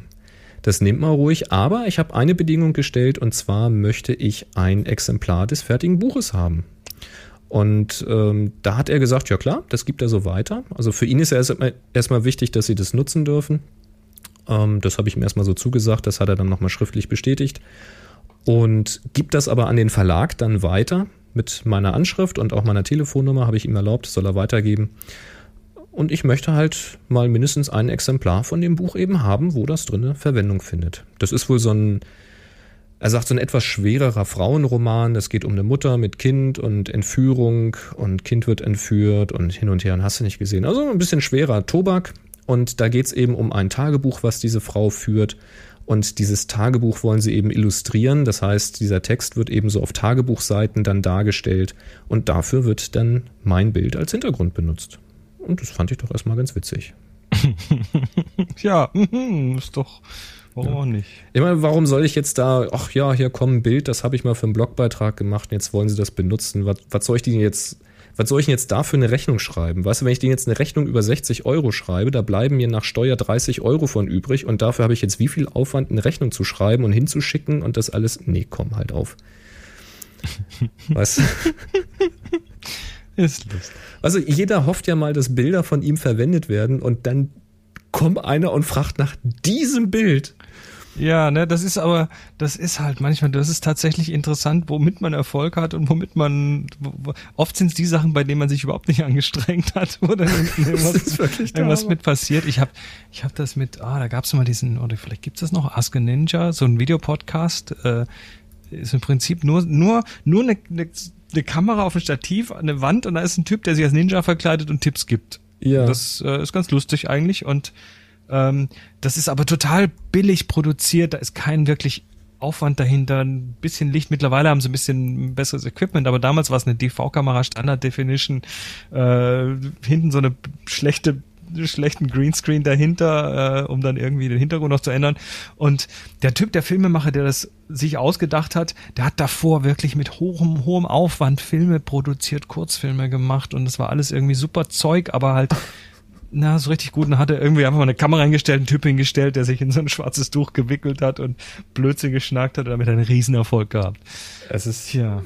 das nimmt mal ruhig. Aber ich habe eine Bedingung gestellt und zwar möchte ich ein Exemplar des fertigen Buches haben. Und ähm, da hat er gesagt, ja klar, das gibt er so weiter. Also für ihn ist ja erstmal erst wichtig, dass sie das nutzen dürfen. Ähm, das habe ich ihm erstmal so zugesagt, das hat er dann nochmal schriftlich bestätigt. Und gibt das aber an den Verlag dann weiter mit meiner Anschrift und auch meiner Telefonnummer, habe ich ihm erlaubt, soll er weitergeben. Und ich möchte halt mal mindestens ein Exemplar von dem Buch eben haben, wo das drinne Verwendung findet. Das ist wohl so ein er sagt so ein etwas schwererer Frauenroman. Es geht um eine Mutter mit Kind und Entführung und Kind wird entführt und hin und her und hast du nicht gesehen. Also ein bisschen schwerer Tobak. Und da geht es eben um ein Tagebuch, was diese Frau führt. Und dieses Tagebuch wollen sie eben illustrieren. Das heißt, dieser Text wird eben so auf Tagebuchseiten dann dargestellt. Und dafür wird dann mein Bild als Hintergrund benutzt. Und das fand ich doch erstmal ganz witzig. ja, ist doch Warum ja. auch nicht? Ich meine, warum soll ich jetzt da, ach ja, hier kommt ein Bild, das habe ich mal für einen Blogbeitrag gemacht, jetzt wollen sie das benutzen. Was, was soll ich denen jetzt, was soll ich denn jetzt dafür eine Rechnung schreiben? Weißt du, wenn ich denen jetzt eine Rechnung über 60 Euro schreibe, da bleiben mir nach Steuer 30 Euro von übrig und dafür habe ich jetzt wie viel Aufwand, eine Rechnung zu schreiben und hinzuschicken und das alles. Nee, komm halt auf. weißt du? Ist lustig. Also jeder hofft ja mal, dass Bilder von ihm verwendet werden und dann kommt einer und fragt nach diesem Bild. Ja, ne, das ist aber, das ist halt manchmal, das ist tatsächlich interessant, womit man Erfolg hat und womit man, wo, oft sind es die Sachen, bei denen man sich überhaupt nicht angestrengt hat, wo dann irgendwas, irgendwas mit passiert. Ich habe ich hab das mit, ah, da gab es mal diesen, oder vielleicht gibt's das noch, Ask a Ninja, so ein Videopodcast, äh, ist im Prinzip nur, nur, nur eine, eine, eine Kamera auf ein Stativ, eine Wand und da ist ein Typ, der sich als Ninja verkleidet und Tipps gibt. Ja. Das äh, ist ganz lustig eigentlich und ähm, das ist aber total billig produziert, da ist kein wirklich Aufwand dahinter, ein bisschen Licht. Mittlerweile haben sie ein bisschen besseres Equipment, aber damals war es eine DV-Kamera, Standard Definition, äh, hinten so eine schlechte schlechten Greenscreen dahinter, äh, um dann irgendwie den Hintergrund noch zu ändern. Und der Typ, der Filmemacher, der das sich ausgedacht hat, der hat davor wirklich mit hohem, hohem Aufwand Filme produziert, Kurzfilme gemacht und das war alles irgendwie super Zeug, aber halt na, so richtig gut. Und hat er irgendwie einfach mal eine Kamera eingestellt, einen Typ hingestellt, der sich in so ein schwarzes Tuch gewickelt hat und Blödsinn geschnackt hat und damit einen Riesenerfolg gehabt. Es ist, ja.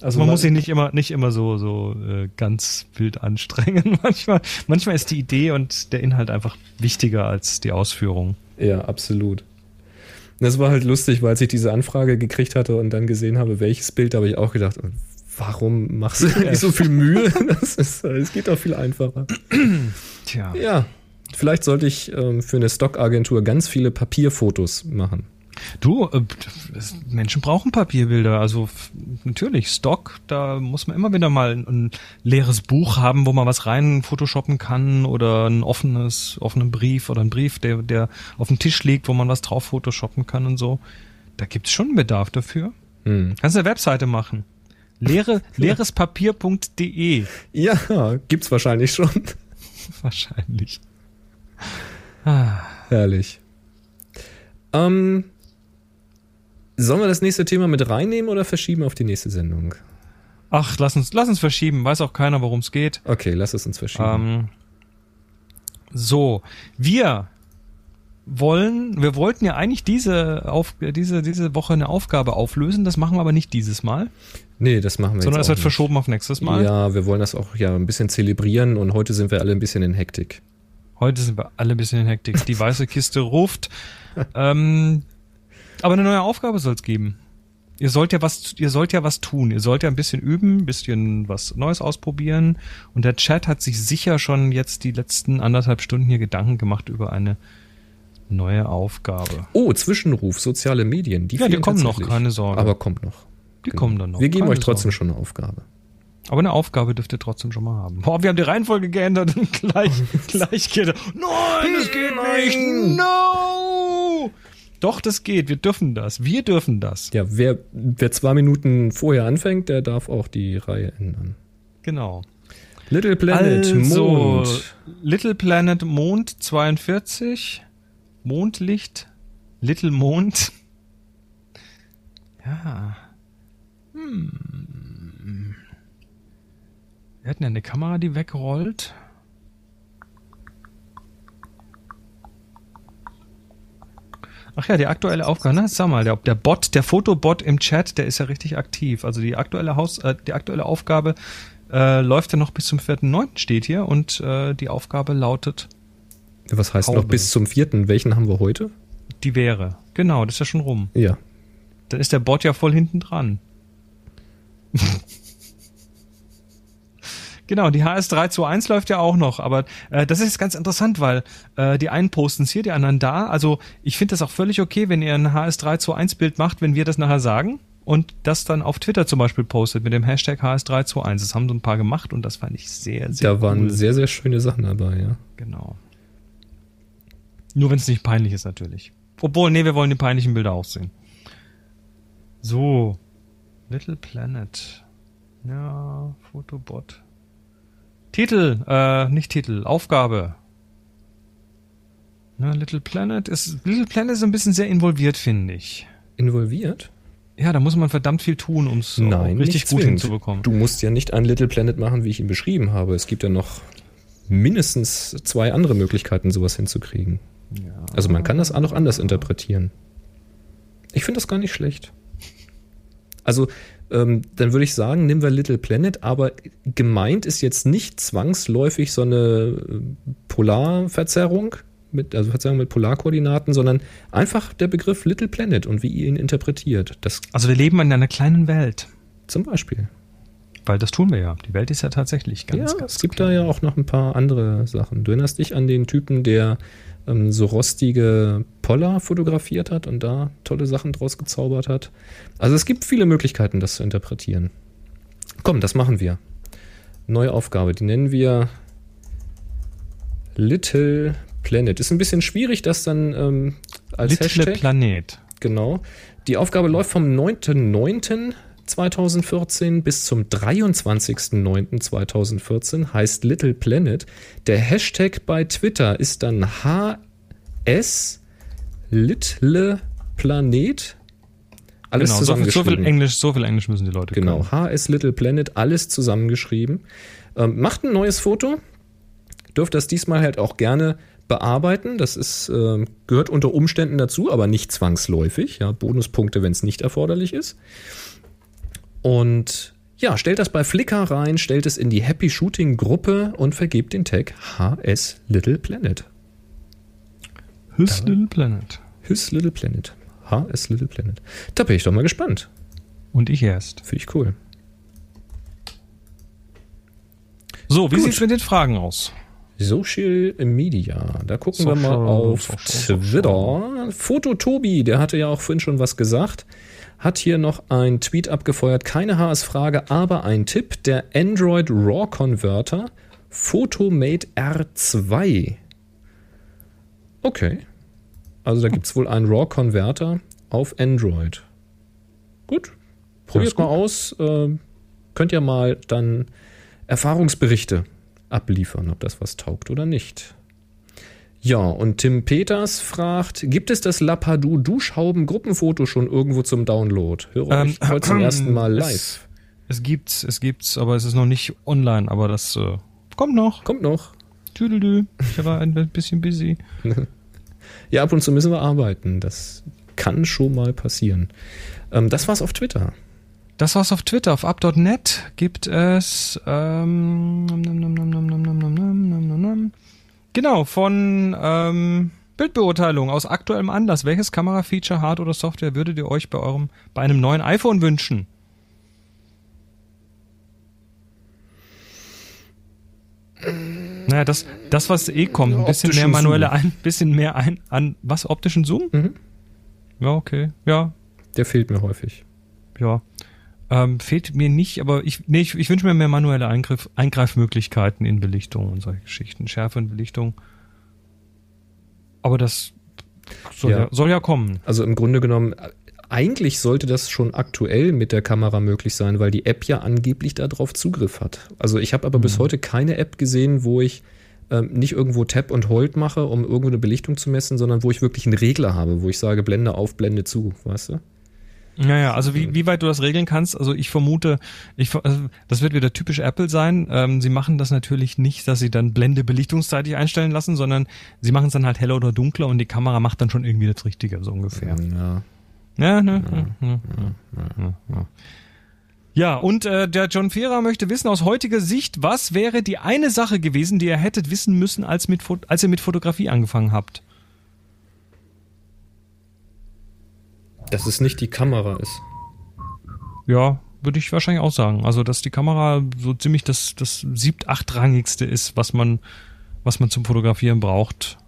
Also man, man muss sich nicht immer, nicht immer so, so äh, ganz wild anstrengen. manchmal, manchmal ist die Idee und der Inhalt einfach wichtiger als die Ausführung. Ja, absolut. Das war halt lustig, weil ich diese Anfrage gekriegt hatte und dann gesehen habe, welches Bild, da habe ich auch gedacht, warum machst du nicht so viel Mühe? Das, ist, das geht doch viel einfacher. Tja. Ja. Vielleicht sollte ich ähm, für eine Stockagentur ganz viele Papierfotos machen. Du, äh, Menschen brauchen Papierbilder. Also natürlich, Stock, da muss man immer wieder mal ein, ein leeres Buch haben, wo man was rein photoshoppen kann oder ein offenes, offenen Brief oder ein Brief, der, der auf dem Tisch liegt, wo man was drauf photoshoppen kann und so. Da gibt's schon einen Bedarf dafür. Hm. Kannst eine Webseite machen. Leere, leerespapier.de Ja, gibt's wahrscheinlich schon. wahrscheinlich. Ah, Herrlich. Ähm, sollen wir das nächste Thema mit reinnehmen oder verschieben auf die nächste Sendung? Ach, lass uns, lass uns verschieben. Weiß auch keiner, worum es geht. Okay, lass es uns verschieben. Ähm, so, wir wollen, wir wollten ja eigentlich diese, auf, diese, diese Woche eine Aufgabe auflösen. Das machen wir aber nicht dieses Mal, nee, das machen wir sondern jetzt es wird nicht. verschoben auf nächstes Mal. Ja, wir wollen das auch ja ein bisschen zelebrieren und heute sind wir alle ein bisschen in Hektik. Heute sind wir alle ein bisschen in Hektik. Die weiße Kiste ruft. ähm, aber eine neue Aufgabe soll es geben. Ihr sollt ja was, ihr sollt ja was tun. Ihr sollt ja ein bisschen üben, ein bisschen was Neues ausprobieren. Und der Chat hat sich sicher schon jetzt die letzten anderthalb Stunden hier Gedanken gemacht über eine neue Aufgabe. Oh, Zwischenruf, soziale Medien. Die Ja, die kommen noch, keine Sorge. Aber kommt noch. Die Genau. kommen dann noch. Wir geben keine euch trotzdem Sorge. schon eine Aufgabe. Aber eine Aufgabe dürft ihr trotzdem schon mal haben. Boah, wir haben die Reihenfolge geändert und gleich, gleich geht er. Nein, das geht nicht. No! Doch, das geht. Wir dürfen das. Wir dürfen das. Ja, wer, wer zwei Minuten vorher anfängt, der darf auch die Reihe ändern. Genau. Little Planet, also, Mond. Little Planet Mond 42. Mondlicht. Little Mond. Ja. Hm. Wir hatten ja eine Kamera, die wegrollt. Ach ja, die aktuelle Aufgabe, na, sag mal, der, der Bot, der Fotobot im Chat, der ist ja richtig aktiv. Also die aktuelle Haus, äh, die aktuelle Aufgabe äh, läuft ja noch bis zum 4.9. steht hier und äh, die Aufgabe lautet, Was heißt Haube. noch bis zum vierten? Welchen haben wir heute? die wäre. Genau, das ist ja schon rum. Ja. Dann ist der Bot ja voll hinten dran. genau, die HS321 läuft ja auch noch, aber äh, das ist jetzt ganz interessant, weil äh, die einen posten es hier, die anderen da. Also ich finde das auch völlig okay, wenn ihr ein HS321-Bild macht, wenn wir das nachher sagen und das dann auf Twitter zum Beispiel postet mit dem Hashtag HS321. Das haben so ein paar gemacht und das fand ich sehr, sehr Da waren cool. sehr, sehr schöne Sachen dabei, ja. Genau. Nur wenn es nicht peinlich ist, natürlich. Obwohl, nee, wir wollen die peinlichen Bilder auch sehen. So. Little Planet. Ja, Fotobot. Titel, äh, nicht Titel, Aufgabe. Na, Little Planet ist, Little Planet ist ein bisschen sehr involviert, finde ich. Involviert? Ja, da muss man verdammt viel tun, um es Nein, richtig gut zwingend. hinzubekommen. Du musst ja nicht ein Little Planet machen, wie ich ihn beschrieben habe. Es gibt ja noch mindestens zwei andere Möglichkeiten, sowas hinzukriegen. Ja. Also man kann das auch noch anders interpretieren. Ich finde das gar nicht schlecht. Also ähm, dann würde ich sagen, nehmen wir Little Planet, aber gemeint ist jetzt nicht zwangsläufig so eine äh, Polarverzerrung, mit, also Verzerrung mit Polarkoordinaten, sondern einfach der Begriff Little Planet und wie ihr ihn interpretiert. Das Also wir leben in einer kleinen Welt. zum Beispiel. Weil das tun wir ja. Die Welt ist ja tatsächlich ganz, ja, ganz es gibt klein. da ja auch noch ein paar andere Sachen. Du erinnerst dich an den Typen, der ähm, so rostige Poller fotografiert hat und da tolle Sachen draus gezaubert hat. Also es gibt viele Möglichkeiten, das zu interpretieren. Komm, das machen wir. Neue Aufgabe, die nennen wir Little Planet. Ist ein bisschen schwierig, das dann ähm, als Little Hashtag. Planet. Genau. Die Aufgabe läuft vom 9.9.2014 bis zum 23.9.2014, heißt Little Planet. Der Hashtag bei Twitter ist dann HS Little Planet. Alles genau, so viel, so viel zusammengeschrieben. Englisch, so viel Englisch müssen die Leute Genau, können. HS Little Planet, alles zusammengeschrieben. Ähm, macht ein neues Foto. Dürft das diesmal halt auch gerne bearbeiten. Das ist, ähm, gehört unter Umständen dazu, aber nicht zwangsläufig. Ja, Bonuspunkte, wenn es nicht erforderlich ist. Und ja, stellt das bei Flickr rein, stellt es in die Happy Shooting Gruppe und vergebt den Tag HS Little Planet. His Little Planet. His Little Planet. HS Little Planet. Da bin ich doch mal gespannt. Und ich erst. Finde ich cool. So, wie Gut. sieht's mit den Fragen aus? Social Media. Da gucken wir Social, mal auf social, Twitter. Foto Tobi, der hatte ja auch vorhin schon was gesagt, hat hier noch ein Tweet abgefeuert. Keine HS-Frage, aber ein Tipp. Der Android RAW Converter Photomate R2. Okay. Also da gibt es wohl einen RAW Converter auf Android. Gut. Probiert ist mal aus. Äh, könnt ihr mal dann Erfahrungsberichte abliefern, ob das was taugt oder nicht. Ja, und Tim Peters fragt, gibt es das Lapadu Duschhauben Gruppenfoto schon irgendwo zum Download? Höre Ähm, ich heute zum ersten Mal es- live. Es gibt's, es gibt's, aber es ist noch nicht online, aber das äh, kommt noch. Kommt noch. Tüdelü. Ich war ein bisschen busy. Ja, ab und zu müssen wir arbeiten. Das kann schon mal passieren. Ähm, das war's auf Twitter. Das war's auf Twitter. Auf up.net gibt es ähm, genau von ähm, Bildbeurteilung aus aktuellem Anlass. Welches Kamerafeature, Hard oder Software würdet ihr euch bei eurem bei einem neuen iPhone wünschen? Naja, das, das was eh kommt, ein bisschen mehr manuelle ein, bisschen mehr ein an was optischen Zoom? Mhm. Ja, okay. Ja, Der fehlt mir häufig. ja. Ähm, fehlt mir nicht, aber ich, nee, ich, ich wünsche mir mehr manuelle Eingriff, Eingreifmöglichkeiten in Belichtung und solche Geschichten. Schärfe in Belichtung. Aber das soll ja, Ja. soll ja kommen. Also im Grunde genommen, eigentlich sollte das schon aktuell mit der Kamera möglich sein, weil die App ja angeblich darauf Zugriff hat. Also ich habe aber bis heute keine App gesehen, wo ich ähm, nicht irgendwo Tap und Hold mache, um irgendwo eine Belichtung zu messen, sondern wo ich wirklich einen Regler habe, wo ich sage, Blende auf, Blende zu, weißt du? Naja, also wie, wie weit du das regeln kannst, also ich vermute, ich, also das wird wieder typisch Apple sein. Ähm, sie machen das natürlich nicht, dass sie dann Blende belichtungsseitig einstellen lassen, sondern sie machen es dann halt heller oder dunkler und die Kamera macht dann schon irgendwie das Richtige, so ungefähr. Ja. Ja, ne, ja, ja, ja, ja. Ja, und äh, der John Fehrer möchte wissen aus heutiger Sicht, was wäre die eine Sache gewesen, die ihr hättet wissen müssen, als, mit, als ihr mit Fotografie angefangen habt? Dass es nicht die Kamera ist. Ja, würde ich wahrscheinlich auch sagen. Also, dass die Kamera so ziemlich das, das siebt, achtrangigste ist, was man, was man zum Fotografieren braucht,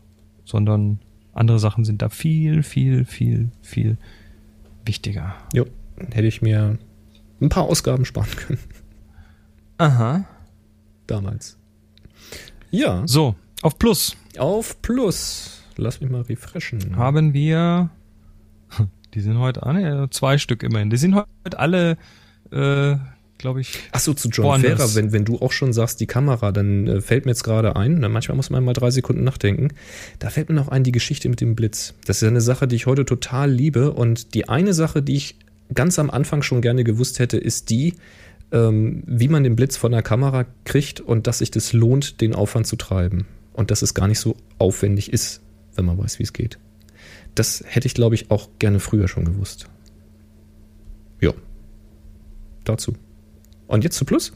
sondern andere Sachen sind da viel, viel, viel, viel wichtiger. Jo, hätte ich mir ein paar Ausgaben sparen können. Aha. Damals. Ja, So, auf Plus auf Plus. Lass mich mal refreshen. haben wir, die sind heute, ah, ne, zwei Stück immerhin. Die sind heute alle, äh, glaube ich, Achso, zu John Woanders. Ferrer, wenn, wenn du auch schon sagst, die Kamera, dann äh, fällt mir jetzt gerade ein, na, manchmal muss man mal drei Sekunden nachdenken, da fällt mir noch ein, die Geschichte mit dem Blitz. Das ist eine Sache, die ich heute total liebe und die eine Sache, die ich ganz am Anfang schon gerne gewusst hätte, ist die, ähm, wie man den Blitz von der Kamera kriegt und dass sich das lohnt, den Aufwand zu treiben. Und dass es gar nicht so aufwendig ist, wenn man weiß, wie es geht. Das hätte ich, glaube ich, auch gerne früher schon gewusst. Ja. Dazu. Und jetzt zu Plus?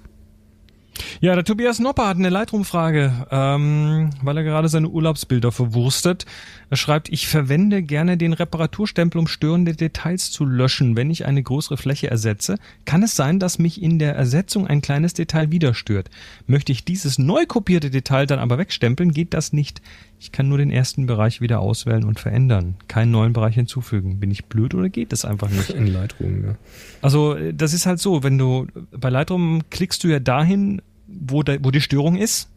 Ja, der Tobias Nopper hat eine Lightroom-Frage, ähm, weil er gerade seine Urlaubsbilder verwurstet. Er schreibt, ich verwende gerne den Reparaturstempel, um störende Details zu löschen. Wenn ich eine größere Fläche ersetze, kann es sein, dass mich in der Ersetzung ein kleines Detail wieder stört. Möchte ich dieses neu kopierte Detail dann aber wegstempeln, geht das nicht. Ich kann nur den ersten Bereich wieder auswählen und verändern. Keinen neuen Bereich hinzufügen. Bin ich blöd oder geht das einfach nicht? In Lightroom, ja. Also äh, das ist halt so, wenn du bei Lightroom klickst du ja dahin, wo, da, wo die Störung ist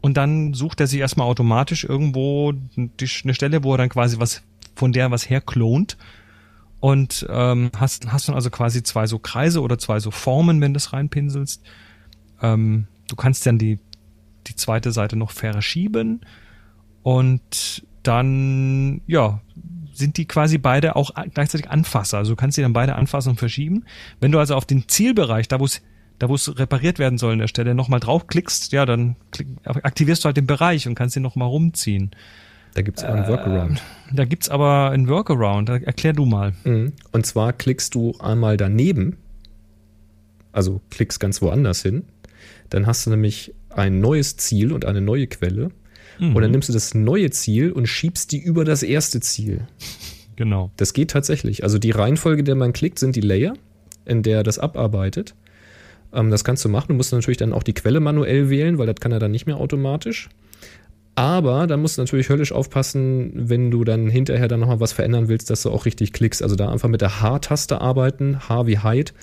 und dann sucht er sich erstmal automatisch irgendwo die, eine Stelle, wo er dann quasi was von der was herklont und ähm, hast, hast dann also quasi zwei so Kreise oder zwei so Formen, wenn du das reinpinselst. Ähm, du kannst dann die, die zweite Seite noch verschieben und dann, ja, sind die quasi beide auch gleichzeitig Anfasser. Also du kannst sie dann beide anfassen und verschieben. Wenn du also auf den Zielbereich, da wo es da wo es repariert werden soll an der Stelle, nochmal draufklickst, ja, dann klick, aktivierst du halt den Bereich und kannst ihn nochmal rumziehen. Da gibt es einen Workaround. Da gibt's aber einen Workaround. Erklär du mal. Mhm. Und zwar klickst du einmal daneben, also klickst ganz woanders hin, dann hast du nämlich ein neues Ziel und eine neue Quelle. Und dann nimmst du das neue Ziel und schiebst die über das erste Ziel. Genau. Das geht tatsächlich. Also die Reihenfolge, der man klickt, sind die Layer, in der das abarbeitet. Ähm, das kannst du machen. Du musst natürlich dann auch die Quelle manuell wählen, weil das kann er dann nicht mehr automatisch. Aber da musst du natürlich höllisch aufpassen, wenn du dann hinterher dann nochmal was verändern willst, dass du auch richtig klickst. Also da einfach mit der H-Taste arbeiten, H wie Height.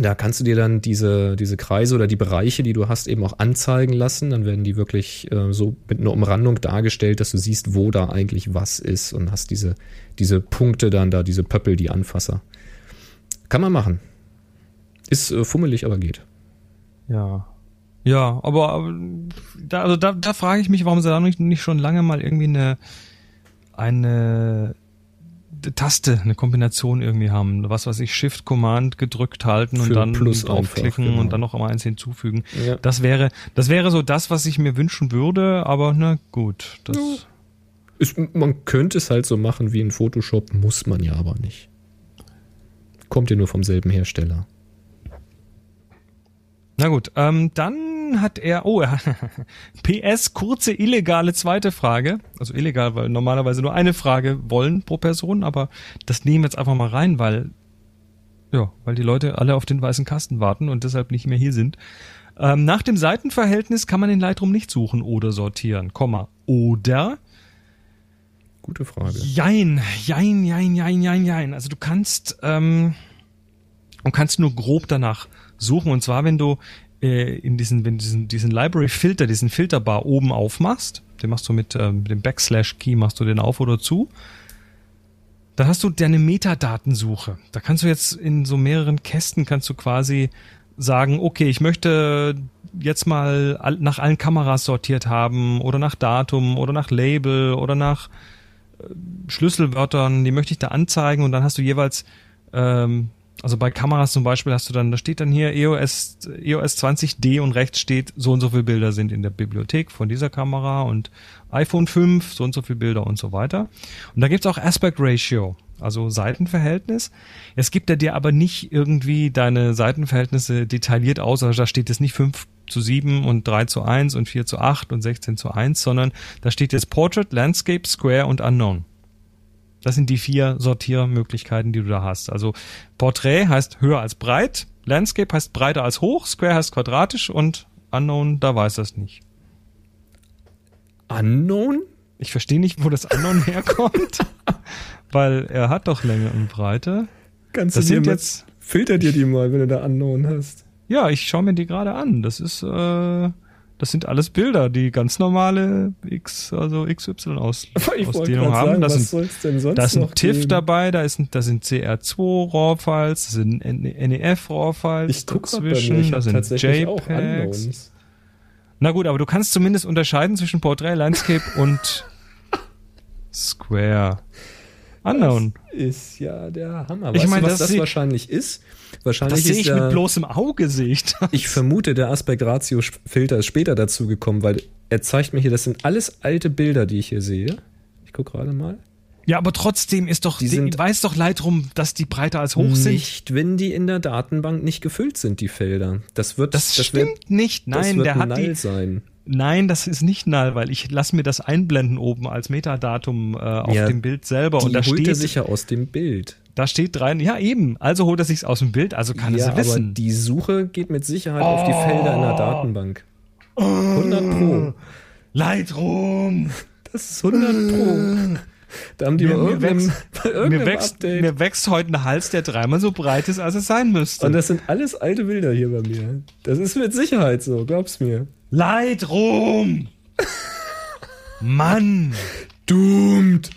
Da kannst du dir dann diese, diese Kreise oder die Bereiche, die du hast, eben auch anzeigen lassen. Dann werden die wirklich äh, so mit einer Umrandung dargestellt, dass du siehst, wo da eigentlich was ist und hast diese, diese Punkte dann da, diese Pöppel, die Anfasser. Kann man machen. Ist äh, fummelig, aber geht. Ja. Ja, aber, aber da, also da, da frage ich mich, warum sie da nicht, nicht schon lange mal irgendwie eine, eine Taste, eine Kombination irgendwie haben. Was weiß ich, Shift Command gedrückt halten und dann Plus draufklicken einfach, genau. und dann noch einmal eins hinzufügen. Ja. Das wäre, das wäre so das, was ich mir wünschen würde, aber na gut, das, Ist, man könnte es halt so machen wie in Photoshop, muss man ja aber nicht. Kommt ja nur vom selben Hersteller. Na gut, ähm, dann hat er, oh, er, PS, kurze illegale zweite Frage. Also illegal, weil normalerweise nur eine Frage wollen pro Person, aber das nehmen wir jetzt einfach mal rein, weil, ja, weil die Leute alle auf den weißen Kasten warten und deshalb nicht mehr hier sind. Ähm, nach dem Seitenverhältnis kann man in Lightroom nicht suchen oder sortieren, Komma. Oder Gute Frage. Jein, jein, jein, jein, jein, jein. Also du kannst, ähm, du kannst nur grob danach suchen. Und zwar, wenn du äh, in diesen, wenn du diesen, diesen Library-Filter, diesen Filterbar oben aufmachst, den machst du mit, ähm, dem Backslash-Key, machst du den auf oder zu. Dann hast du deine Metadatensuche. Da kannst du jetzt in so mehreren Kästen kannst du quasi sagen, okay, ich möchte jetzt mal nach allen Kameras sortiert haben oder nach Datum oder nach Label oder nach Schlüsselwörtern, die möchte ich da anzeigen und dann hast du jeweils, ähm, also bei Kameras zum Beispiel hast du dann, da steht dann hier EOS, EOS 20D und rechts steht, so und so viele Bilder sind in der Bibliothek von dieser Kamera und iPhone 5, so und so viele Bilder und so weiter. Und da gibt's auch Aspect Ratio, also Seitenverhältnis. Es gibt er dir aber nicht irgendwie deine Seitenverhältnisse detailliert aus, also da steht jetzt nicht 5 zu 7 und 3 zu 1 und 4 zu 8 und 16 zu 1, sondern da steht jetzt Portrait, Landscape, Square und Unknown. Das sind die vier Sortiermöglichkeiten, die du da hast. Also Portrait heißt höher als breit, Landscape heißt breiter als hoch, Square heißt quadratisch und Unknown, da weiß das nicht. Unknown? Ich verstehe nicht, wo das Unknown herkommt, weil er hat doch Länge und Breite. Kannst Das du sind jetzt- filter dir die mal, wenn du da Unknown hast. Ja, ich schaue mir die gerade an. Das ist, äh, das sind alles Bilder, die ganz normale X, also XY aus, Ich wollte Ausdehnung gerade haben. sagen, das was sind soll's denn sonst Da ist ein TIFF geben? dabei, da ist ein, da sind CR2 RAW-Files, da sind NEF RAW-Files Ich guck grad bei mir, ich dazwischen, da sind JPEGs. Na gut, aber du kannst zumindest unterscheiden zwischen Portrait, Landscape und Square. Unknown. Ist ja der Hammer. Ich Weißt mein, du, was das das, wahrscheinlich ist? Wahrscheinlich Das sehe ich der, mit bloßem Auge, sehe ich das. Ich vermute, der Aspekt-Ratio-Filter ist später dazu gekommen, weil er zeigt mir hier, das sind alles alte Bilder, die ich hier sehe. Ich gucke gerade mal. Ja, aber trotzdem ist doch, Die sind- weiß doch Lightroom, dass die breiter als hoch sind. Nicht, wenn die in der Datenbank nicht gefüllt sind, die Felder. Das wird, Das, wird- stimmt nicht. das Nein, wird der hat null die, sein. Nein, das ist nicht null, weil ich lasse mir das einblenden oben als Metadatum äh, auf Ja, dem Bild selber Die und da holt er steht, sich ja aus dem Bild. da steht rein, ja eben, also holt er sich's aus dem Bild, also kann er ja, es aber wissen. die Suche geht mit Sicherheit auf die Felder in der Datenbank. 100 Pro. Lightroom! Das ist 100 Pro. Da haben die Mir- bei mir wächst- Mir wächst, mir wächst heute ein Hals, der dreimal so breit ist, als es sein müsste. Und das sind alles alte Bilder hier bei mir. Das ist mit Sicherheit so, glaub's mir. Lightroom! Mann! Doomed.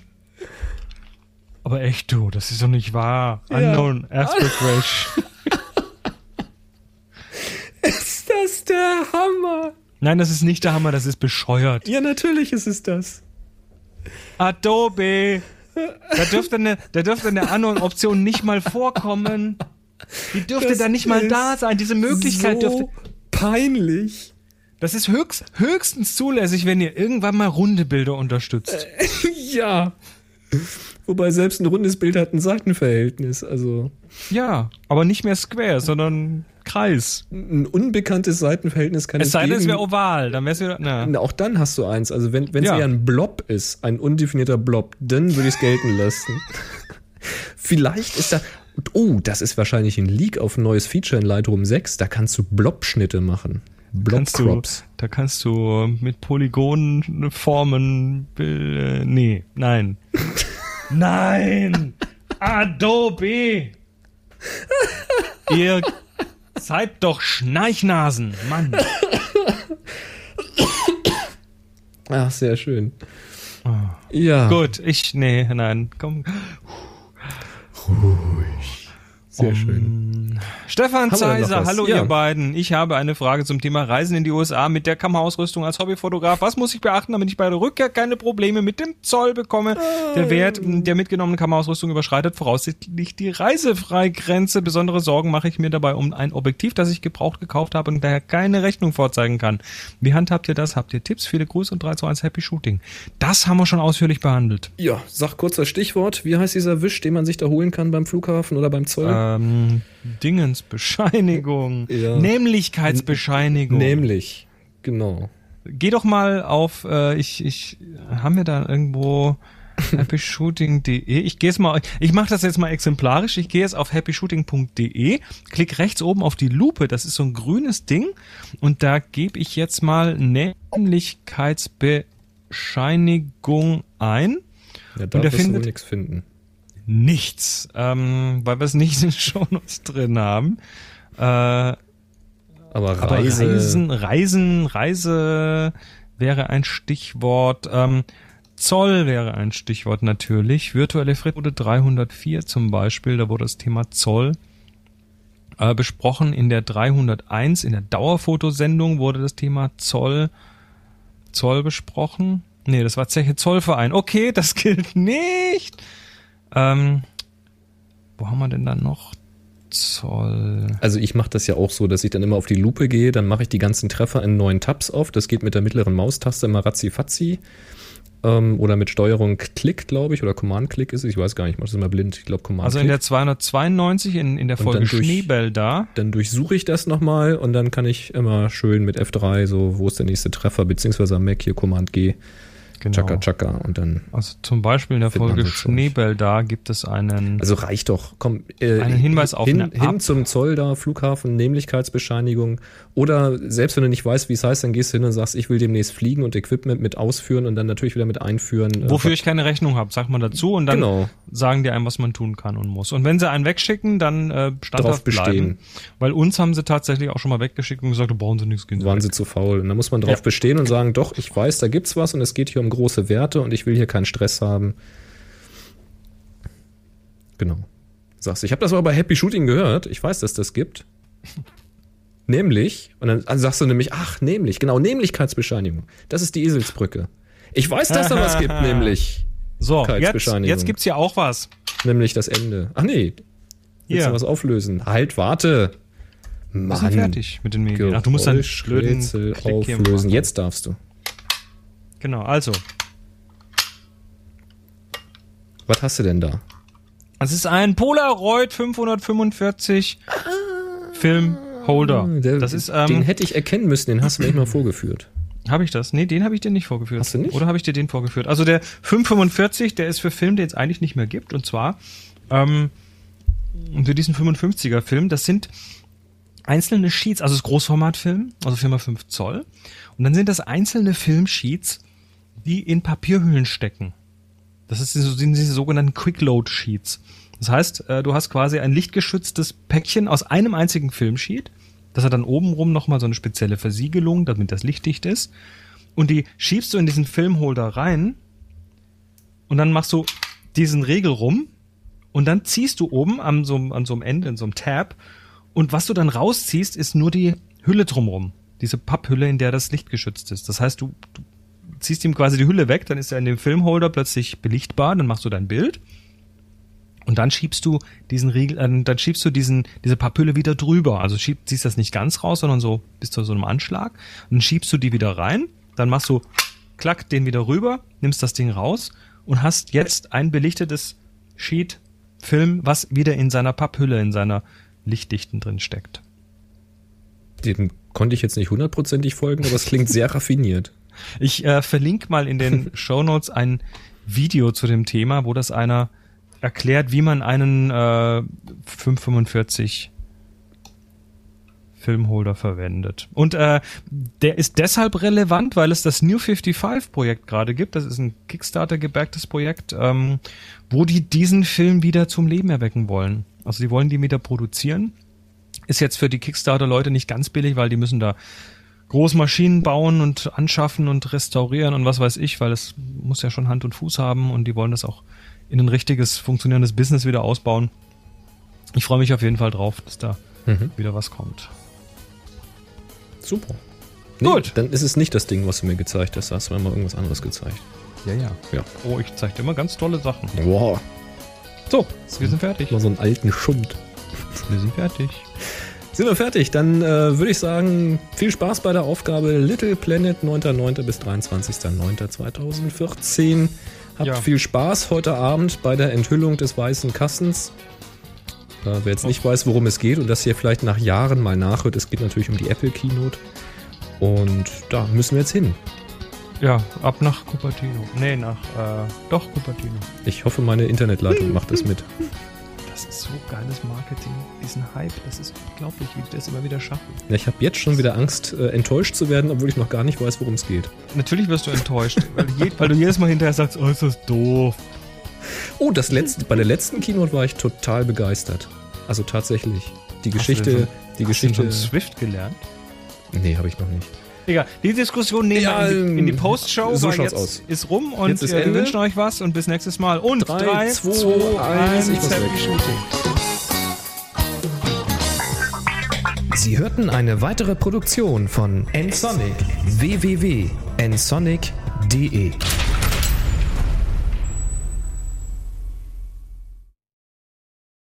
Aber echt du, das ist doch nicht wahr. Ja. Unknown Aspect Ratio. Ist das der Hammer? Nein, das ist nicht der Hammer, das ist bescheuert. Ja, natürlich ist es das. Adobe! Da dürfte eine, da dürfte eine Unknown-Option nicht mal vorkommen. Die dürfte Das da nicht mal da sein. Diese Möglichkeit so dürfte. peinlich. Das ist höchst, höchstens zulässig, wenn ihr irgendwann mal runde Bilder unterstützt. Ja. Wobei selbst ein rundes Bild hat ein Seitenverhältnis. Also Ja, aber nicht mehr Square, sondern Kreis. ein unbekanntes Seitenverhältnis kann Es es sei denn, es wäre oval, dann wäre es wieder. Na. Auch dann hast du eins. Also wenn es Ja. eher ein Blob ist, ein undefinierter Blob, dann würde ich es gelten lassen. Vielleicht ist da, oh, das ist wahrscheinlich ein Leak auf ein neues Feature in Lightroom 6. Da kannst du Blob-Schnitte machen. Blob-Crops. da kannst du mit Polygonen formen. Äh, nee, nein. nein! Adobe! Ihr seid doch Schnarchnasen, Mann. Ach, sehr schön. Ja. Gut, ich, nee, nein, komm. Sehr schön. Stefan denn noch Zeiser, hallo Ja. ihr beiden. Ich habe eine Frage zum Thema Reisen in die USA mit der Kameraausrüstung als Hobbyfotograf. Was muss ich beachten, damit ich bei der Rückkehr keine Probleme mit dem Zoll bekomme? Der Wert der mitgenommenen Kameraausrüstung überschreitet voraussichtlich die Reisefreigrenze. Besondere Sorgen mache ich mir dabei um ein Objektiv, das ich gebraucht gekauft habe und daher keine Rechnung vorzeigen kann. Wie handhabt ihr das? Habt ihr Tipps? Viele Grüße und 3 zu 1 Happy Shooting. Das haben wir schon ausführlich behandelt. Ja, sag kurz das Stichwort. Wie heißt dieser Wisch, den man sich da holen kann beim Flughafen oder beim Zoll? Ähm, Dingensbescheinigung. Ja. Nämlichkeitsbescheinigung. Nämlich. Genau. Geh doch mal auf, äh, ich, ich, haben wir da irgendwo happyshooting.de? Ich gehe jetzt mal, ich mache das jetzt mal exemplarisch. Ich gehe jetzt auf happyshooting.de, klick rechts oben auf die Lupe, das ist so ein grünes Ding und da gebe ich jetzt mal Nämlichkeitsbescheinigung ein. Ja, da Und er wirst du findet- nichts finden. Nichts, ähm, weil wir es nicht in den Shownotes drin haben. Äh, Aber Aber Reise. Reisen, Reisen, Reise wäre ein Stichwort. Ähm, Zoll wäre ein Stichwort natürlich. Virtuelle Episode 304 zum Beispiel, da wurde das Thema Zoll äh, besprochen. In der 301, in der Dauerfotosendung wurde das Thema Zoll, Zoll besprochen. Nee, das war Zeche Zollverein. Okay, das gilt nicht. Ähm, wo haben wir denn dann noch Zoll? Also ich mache das ja auch so, dass ich dann immer auf die Lupe gehe, dann mache ich die ganzen Treffer in neuen Tabs auf. Das geht mit der mittleren Maustaste immer ratzi-fatzi. Ähm, oder mit Steuerung Klick, glaube ich, oder Command-Klick ist es. Ich weiß gar nicht, ich mache das immer blind. Ich glaube Command-Klick. Also in der 292 in, in der Folge durch- Schneebell da. dann durchsuche ich das nochmal und dann kann ich immer schön mit F3 so, wo ist der nächste Treffer, beziehungsweise am Mac hier Command G, Genau. Chaka Chaka und dann. Also zum Beispiel in der Folge. Schneebell da gibt es einen. Also reicht doch. Komm, äh, Einen Hinweis auf hin, eine hin zum Zoll da, Flughafen, Nämlichkeitsbescheinigung. Oder selbst wenn du nicht weißt, wie es heißt, dann gehst du hin und sagst, ich will demnächst fliegen und Equipment mit ausführen und dann natürlich wieder mit einführen. äh, wofür ich keine Rechnung habe, sagt man dazu und dann Genau. sagen die einem, was man tun kann und muss. Und wenn sie einen wegschicken, dann äh, standhaft Drauf bestehen. Weil uns haben sie tatsächlich auch schon mal weggeschickt und gesagt, da brauchen sie nichts gehen. Sie waren weg. sie zu faul. Und da muss man drauf Ja. bestehen und sagen, doch, ich weiß, da gibt's was und es geht hier um große Werte und ich will hier keinen Stress haben. Genau. Sagst du, ich habe das aber bei Happy Shooting gehört. Ich weiß, dass das gibt. Nämlich, und dann dann sagst du nämlich, ach, nämlich, genau, Nämlichkeitsbescheinigung. Das ist die Eselsbrücke. Ich weiß, dass da was gibt, nämlich. So, jetzt, jetzt gibt's hier auch was. Nämlich das Ende. Ach nee. Willst Hier. du was auflösen? Halt, warte. Wir Mann. sind fertig mit den Medien. Ach, du musst dann blöden hier auflösen. Jetzt darfst du. Genau, also. Was hast du denn da? Es ist ein Polaroid 545 Filmholder. Ah, Der, das ist, den ähm, hätte ich erkennen müssen, den hast du mir nicht mal vorgeführt. habe ich das? Nee, den habe ich dir nicht vorgeführt. Hast du nicht? Oder habe ich dir den vorgeführt? Also der 545, der ist für Film, den es eigentlich nicht mehr gibt. Und zwar ähm, für diesen 55er Film, das sind einzelne Sheets, also das Großformatfilm, also 4x5 Zoll. Und dann sind das einzelne Filmsheets, die in Papierhüllen stecken. Das ist sind diese sogenannten Quick-Load-Sheets. Das heißt, äh, du hast quasi ein lichtgeschütztes Päckchen aus einem einzigen Filmsheet. Das hat dann obenrum nochmal so eine spezielle Versiegelung, damit das lichtdicht ist. Und die schiebst du in diesen Filmholder rein und dann machst du diesen Regel rum und dann ziehst du oben an so, einem- an so einem Ende, in so einem Tab und was du dann rausziehst, ist nur die Hülle drumrum. Diese Papphülle, in der das Licht geschützt ist. Das heißt, du, du ziehst ihm quasi die Hülle weg, dann ist er in dem Filmholder plötzlich belichtbar, dann machst du dein Bild und dann schiebst du diesen Riegel, äh, dann schiebst du diesen, diese Papphülle wieder drüber. Also schieb, ziehst das nicht ganz raus, sondern so bis zu so einem Anschlag. Und dann schiebst du die wieder rein, dann machst du, klack, den wieder rüber, nimmst das Ding raus und hast jetzt ein belichtetes Sheet Film, was wieder in seiner Papphülle, in seiner Lichtdichten drin steckt. Den konnte ich jetzt nicht hundertprozentig folgen, aber es klingt sehr raffiniert. Ich äh, verlinke mal in den Show Notes ein Video zu dem Thema, wo das einer erklärt, wie man einen äh, 545 Filmholder verwendet. Und äh, der ist deshalb relevant, weil es das New 55 Projekt gerade gibt. Das ist ein Kickstarter gebacktes Projekt, ähm, wo die diesen Film wieder zum Leben erwecken wollen. Also die wollen die wieder produzieren. Ist jetzt für die Kickstarter-Leute nicht ganz billig, weil die müssen da Großmaschinen bauen und anschaffen und restaurieren und was weiß ich, weil es muss ja schon Hand und Fuß haben und die wollen das auch in ein richtiges, funktionierendes Business wieder ausbauen. Ich freue mich auf jeden Fall drauf, dass da Mhm. wieder was kommt. Super. Gut. Dann ist es nicht das Ding, was du mir gezeigt hast. Da hast du mir mal irgendwas anderes gezeigt. Ja, ja. Ja. Oh, ich zeige dir immer ganz tolle Sachen. Wow. So, wir sind fertig. Mal so einen alten Schund. Wir sind fertig. Sind wir fertig? Dann äh, würde ich sagen, viel Spaß bei der Aufgabe Little Planet 9.9. bis 23.09.2014. Habt Ja. viel Spaß heute Abend bei der Enthüllung des weißen Kassens. Äh, wer jetzt nicht weiß, worum es geht und das hier vielleicht nach Jahren mal nachhört, es geht natürlich um die Apple Keynote. Und da müssen wir jetzt hin. Ja, ab nach Cupertino. Nee, nach, äh, doch, Cupertino. Ich hoffe, meine Internetleitung macht das mit. Das ist so geiles Marketing. Diesen Hype, das ist unglaublich, wie die das immer wieder schaffen. Ja, ich habe jetzt schon wieder Angst, äh, enttäuscht zu werden, obwohl ich noch gar nicht weiß, worum es geht. Natürlich wirst du enttäuscht, weil, du je, weil du jedes Mal hinterher sagst, oh, ist das doof. Oh, das letzte, bei der letzten Keynote war ich total begeistert. Also tatsächlich. Die Geschichte, schon- die Hast du Geschichte. schon Swift gelernt? Nee, habe ich noch nicht. Egal, die Diskussion nehmen Ja, wir in die, in die Postshow, so schaut's jetzt aus. ist rum und Jetzt ist wir Ende. wünschen euch was und bis nächstes Mal. Und Drei, 3, zwei, 2, eins, 1, ich muss weg. Sie hörten eine weitere Produktion von nsonic www.nsonic.de